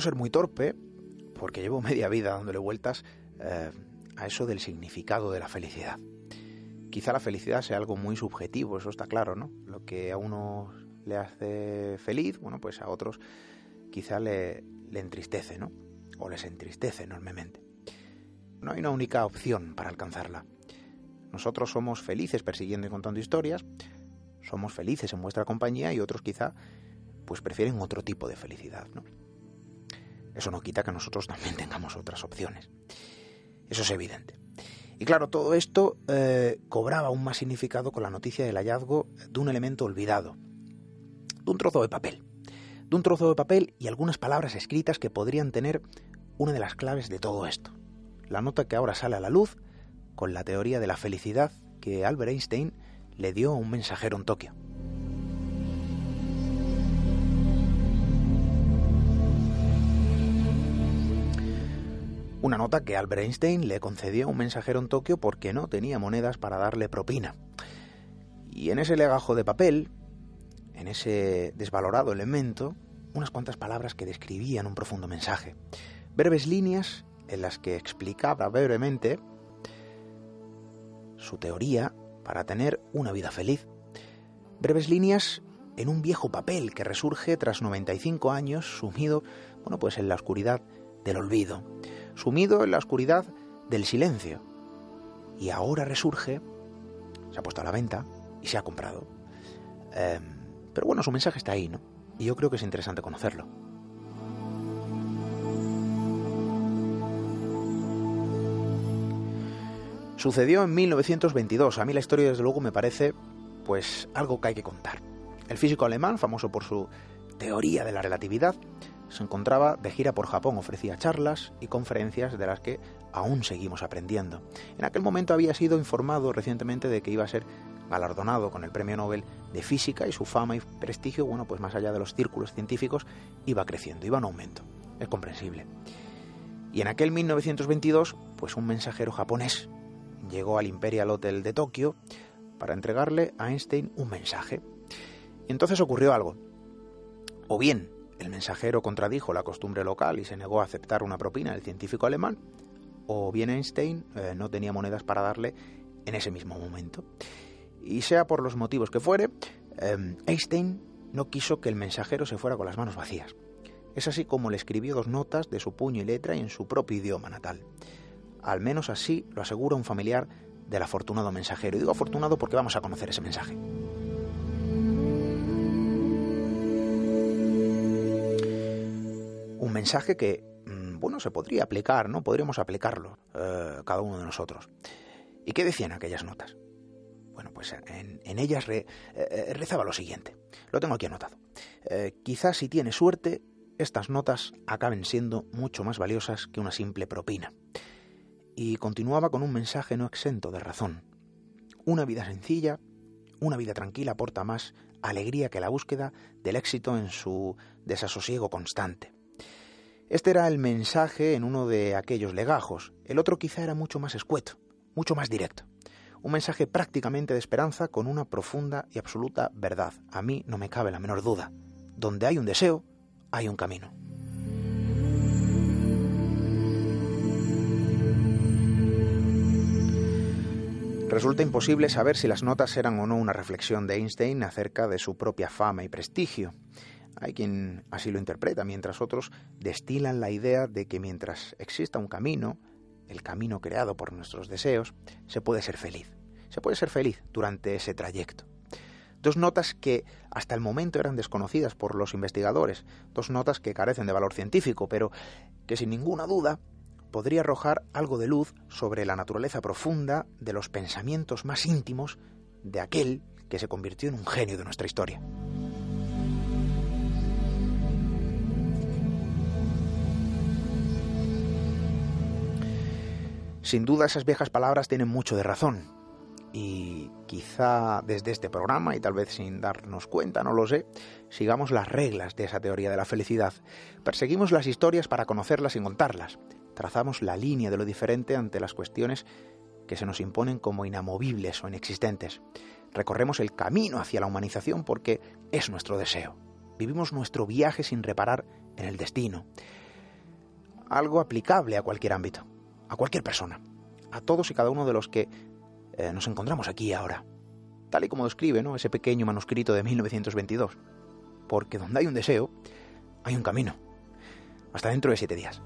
Debo ser muy torpe porque llevo media vida dándole vueltas eh, a eso del significado de la felicidad. Quizá la felicidad sea algo muy subjetivo, eso está claro, ¿no? Lo que a uno le hace feliz, bueno, pues a otros quizá le, le entristece, ¿no? O les entristece enormemente. No hay una única opción para alcanzarla. Nosotros somos felices persiguiendo y contando historias, somos felices en vuestra compañía y otros quizá pues prefieren otro tipo de felicidad, ¿no? Eso no quita que nosotros también tengamos otras opciones. Eso es evidente. Y claro, todo esto eh, cobraba aún más significado con la noticia del hallazgo de un elemento olvidado, de un trozo de papel, de un trozo de papel y algunas palabras escritas que podrían tener una de las claves de todo esto. La nota que ahora sale a la luz con la teoría de la felicidad que Albert Einstein le dio a un mensajero en Tokio. Una nota que Albert Einstein le concedió a un mensajero en Tokio porque no tenía monedas para darle propina. Y en ese legajo de papel, en ese desvalorado elemento, unas cuantas palabras que describían un profundo mensaje. Breves líneas en las que explicaba brevemente su teoría para tener una vida feliz. Breves líneas en un viejo papel que resurge tras 95 años sumido, bueno, pues en la oscuridad del olvido sumido en la oscuridad del silencio. Y ahora resurge, se ha puesto a la venta y se ha comprado. Em, pero bueno, su mensaje está ahí, ¿no? Y yo creo que es interesante conocerlo. Sucedió en 1922. A mí la historia, desde luego, me parece, pues, algo que hay que contar. El físico alemán, famoso por su teoría de la relatividad, se encontraba de gira por Japón, ofrecía charlas y conferencias de las que aún seguimos aprendiendo. En aquel momento había sido informado recientemente de que iba a ser galardonado con el Premio Nobel de Física y su fama y prestigio, bueno, pues más allá de los círculos científicos, iba creciendo, iba en aumento. Es comprensible. Y en aquel 1922, pues un mensajero japonés llegó al Imperial Hotel de Tokio para entregarle a Einstein un mensaje. Y entonces ocurrió algo. O bien el mensajero contradijo la costumbre local y se negó a aceptar una propina del científico alemán, o bien Einstein eh, no tenía monedas para darle en ese mismo momento. Y sea por los motivos que fuere, eh, Einstein no quiso que el mensajero se fuera con las manos vacías. Es así como le escribió dos notas de su puño y letra en su propio idioma natal. Al menos así lo asegura un familiar del afortunado mensajero. Y digo afortunado porque vamos a conocer ese mensaje. Un mensaje que, mm, bueno, se podría aplicar, ¿no? Podríamos aplicarlo eh, cada uno de nosotros. ¿Y qué decían aquellas notas? Bueno, pues en, ellas eh, eh, rezaba lo siguiente. Lo tengo aquí anotado. quizás si tienes suerte, estas notas acaben siendo mucho más valiosas que una simple propina. Y continuaba con un mensaje no exento de razón. Una vida sencilla, una vida tranquila aporta más alegría que la búsqueda del éxito en su desasosiego constante. Este era el mensaje en uno de aquellos legajos. El otro quizá era mucho más escueto, mucho más directo. Un mensaje prácticamente de esperanza con una profunda y absoluta verdad. A mí no me cabe la menor duda. Donde hay un deseo, hay un camino. Resulta imposible saber si las notas eran o no una reflexión de Einstein acerca de su propia fama y prestigio. Hay quien así lo interpreta, mientras otros destilan la idea de que mientras exista un camino, el camino creado por nuestros deseos, se puede ser feliz. Se puede ser feliz durante ese trayecto. Dos notas que hasta el momento eran desconocidas por los investigadores, dos notas que carecen de valor científico, pero que sin ninguna duda podría arrojar algo de luz sobre la naturaleza profunda de los pensamientos más íntimos de aquel que se convirtió en un genio de nuestra historia. Sin duda esas viejas palabras tienen mucho de razón. Y quizá desde este programa, y tal vez sin darnos cuenta, no lo sé, sigamos las reglas de esa teoría de la felicidad. Perseguimos las historias para conocerlas y contarlas. Trazamos la línea de lo diferente ante las cuestiones que se nos imponen como inamovibles o inexistentes. Recorremos el camino hacia la humanización porque es nuestro deseo. Vivimos nuestro viaje sin reparar en el destino. Algo aplicable a cualquier ámbito a cualquier persona, a todos y cada uno de los que eh, nos encontramos aquí ahora. tal y como describe ¿no? ese pequeño manuscrito de 1922. Porque donde hay un deseo, hay un camino. Hasta dentro de siete días.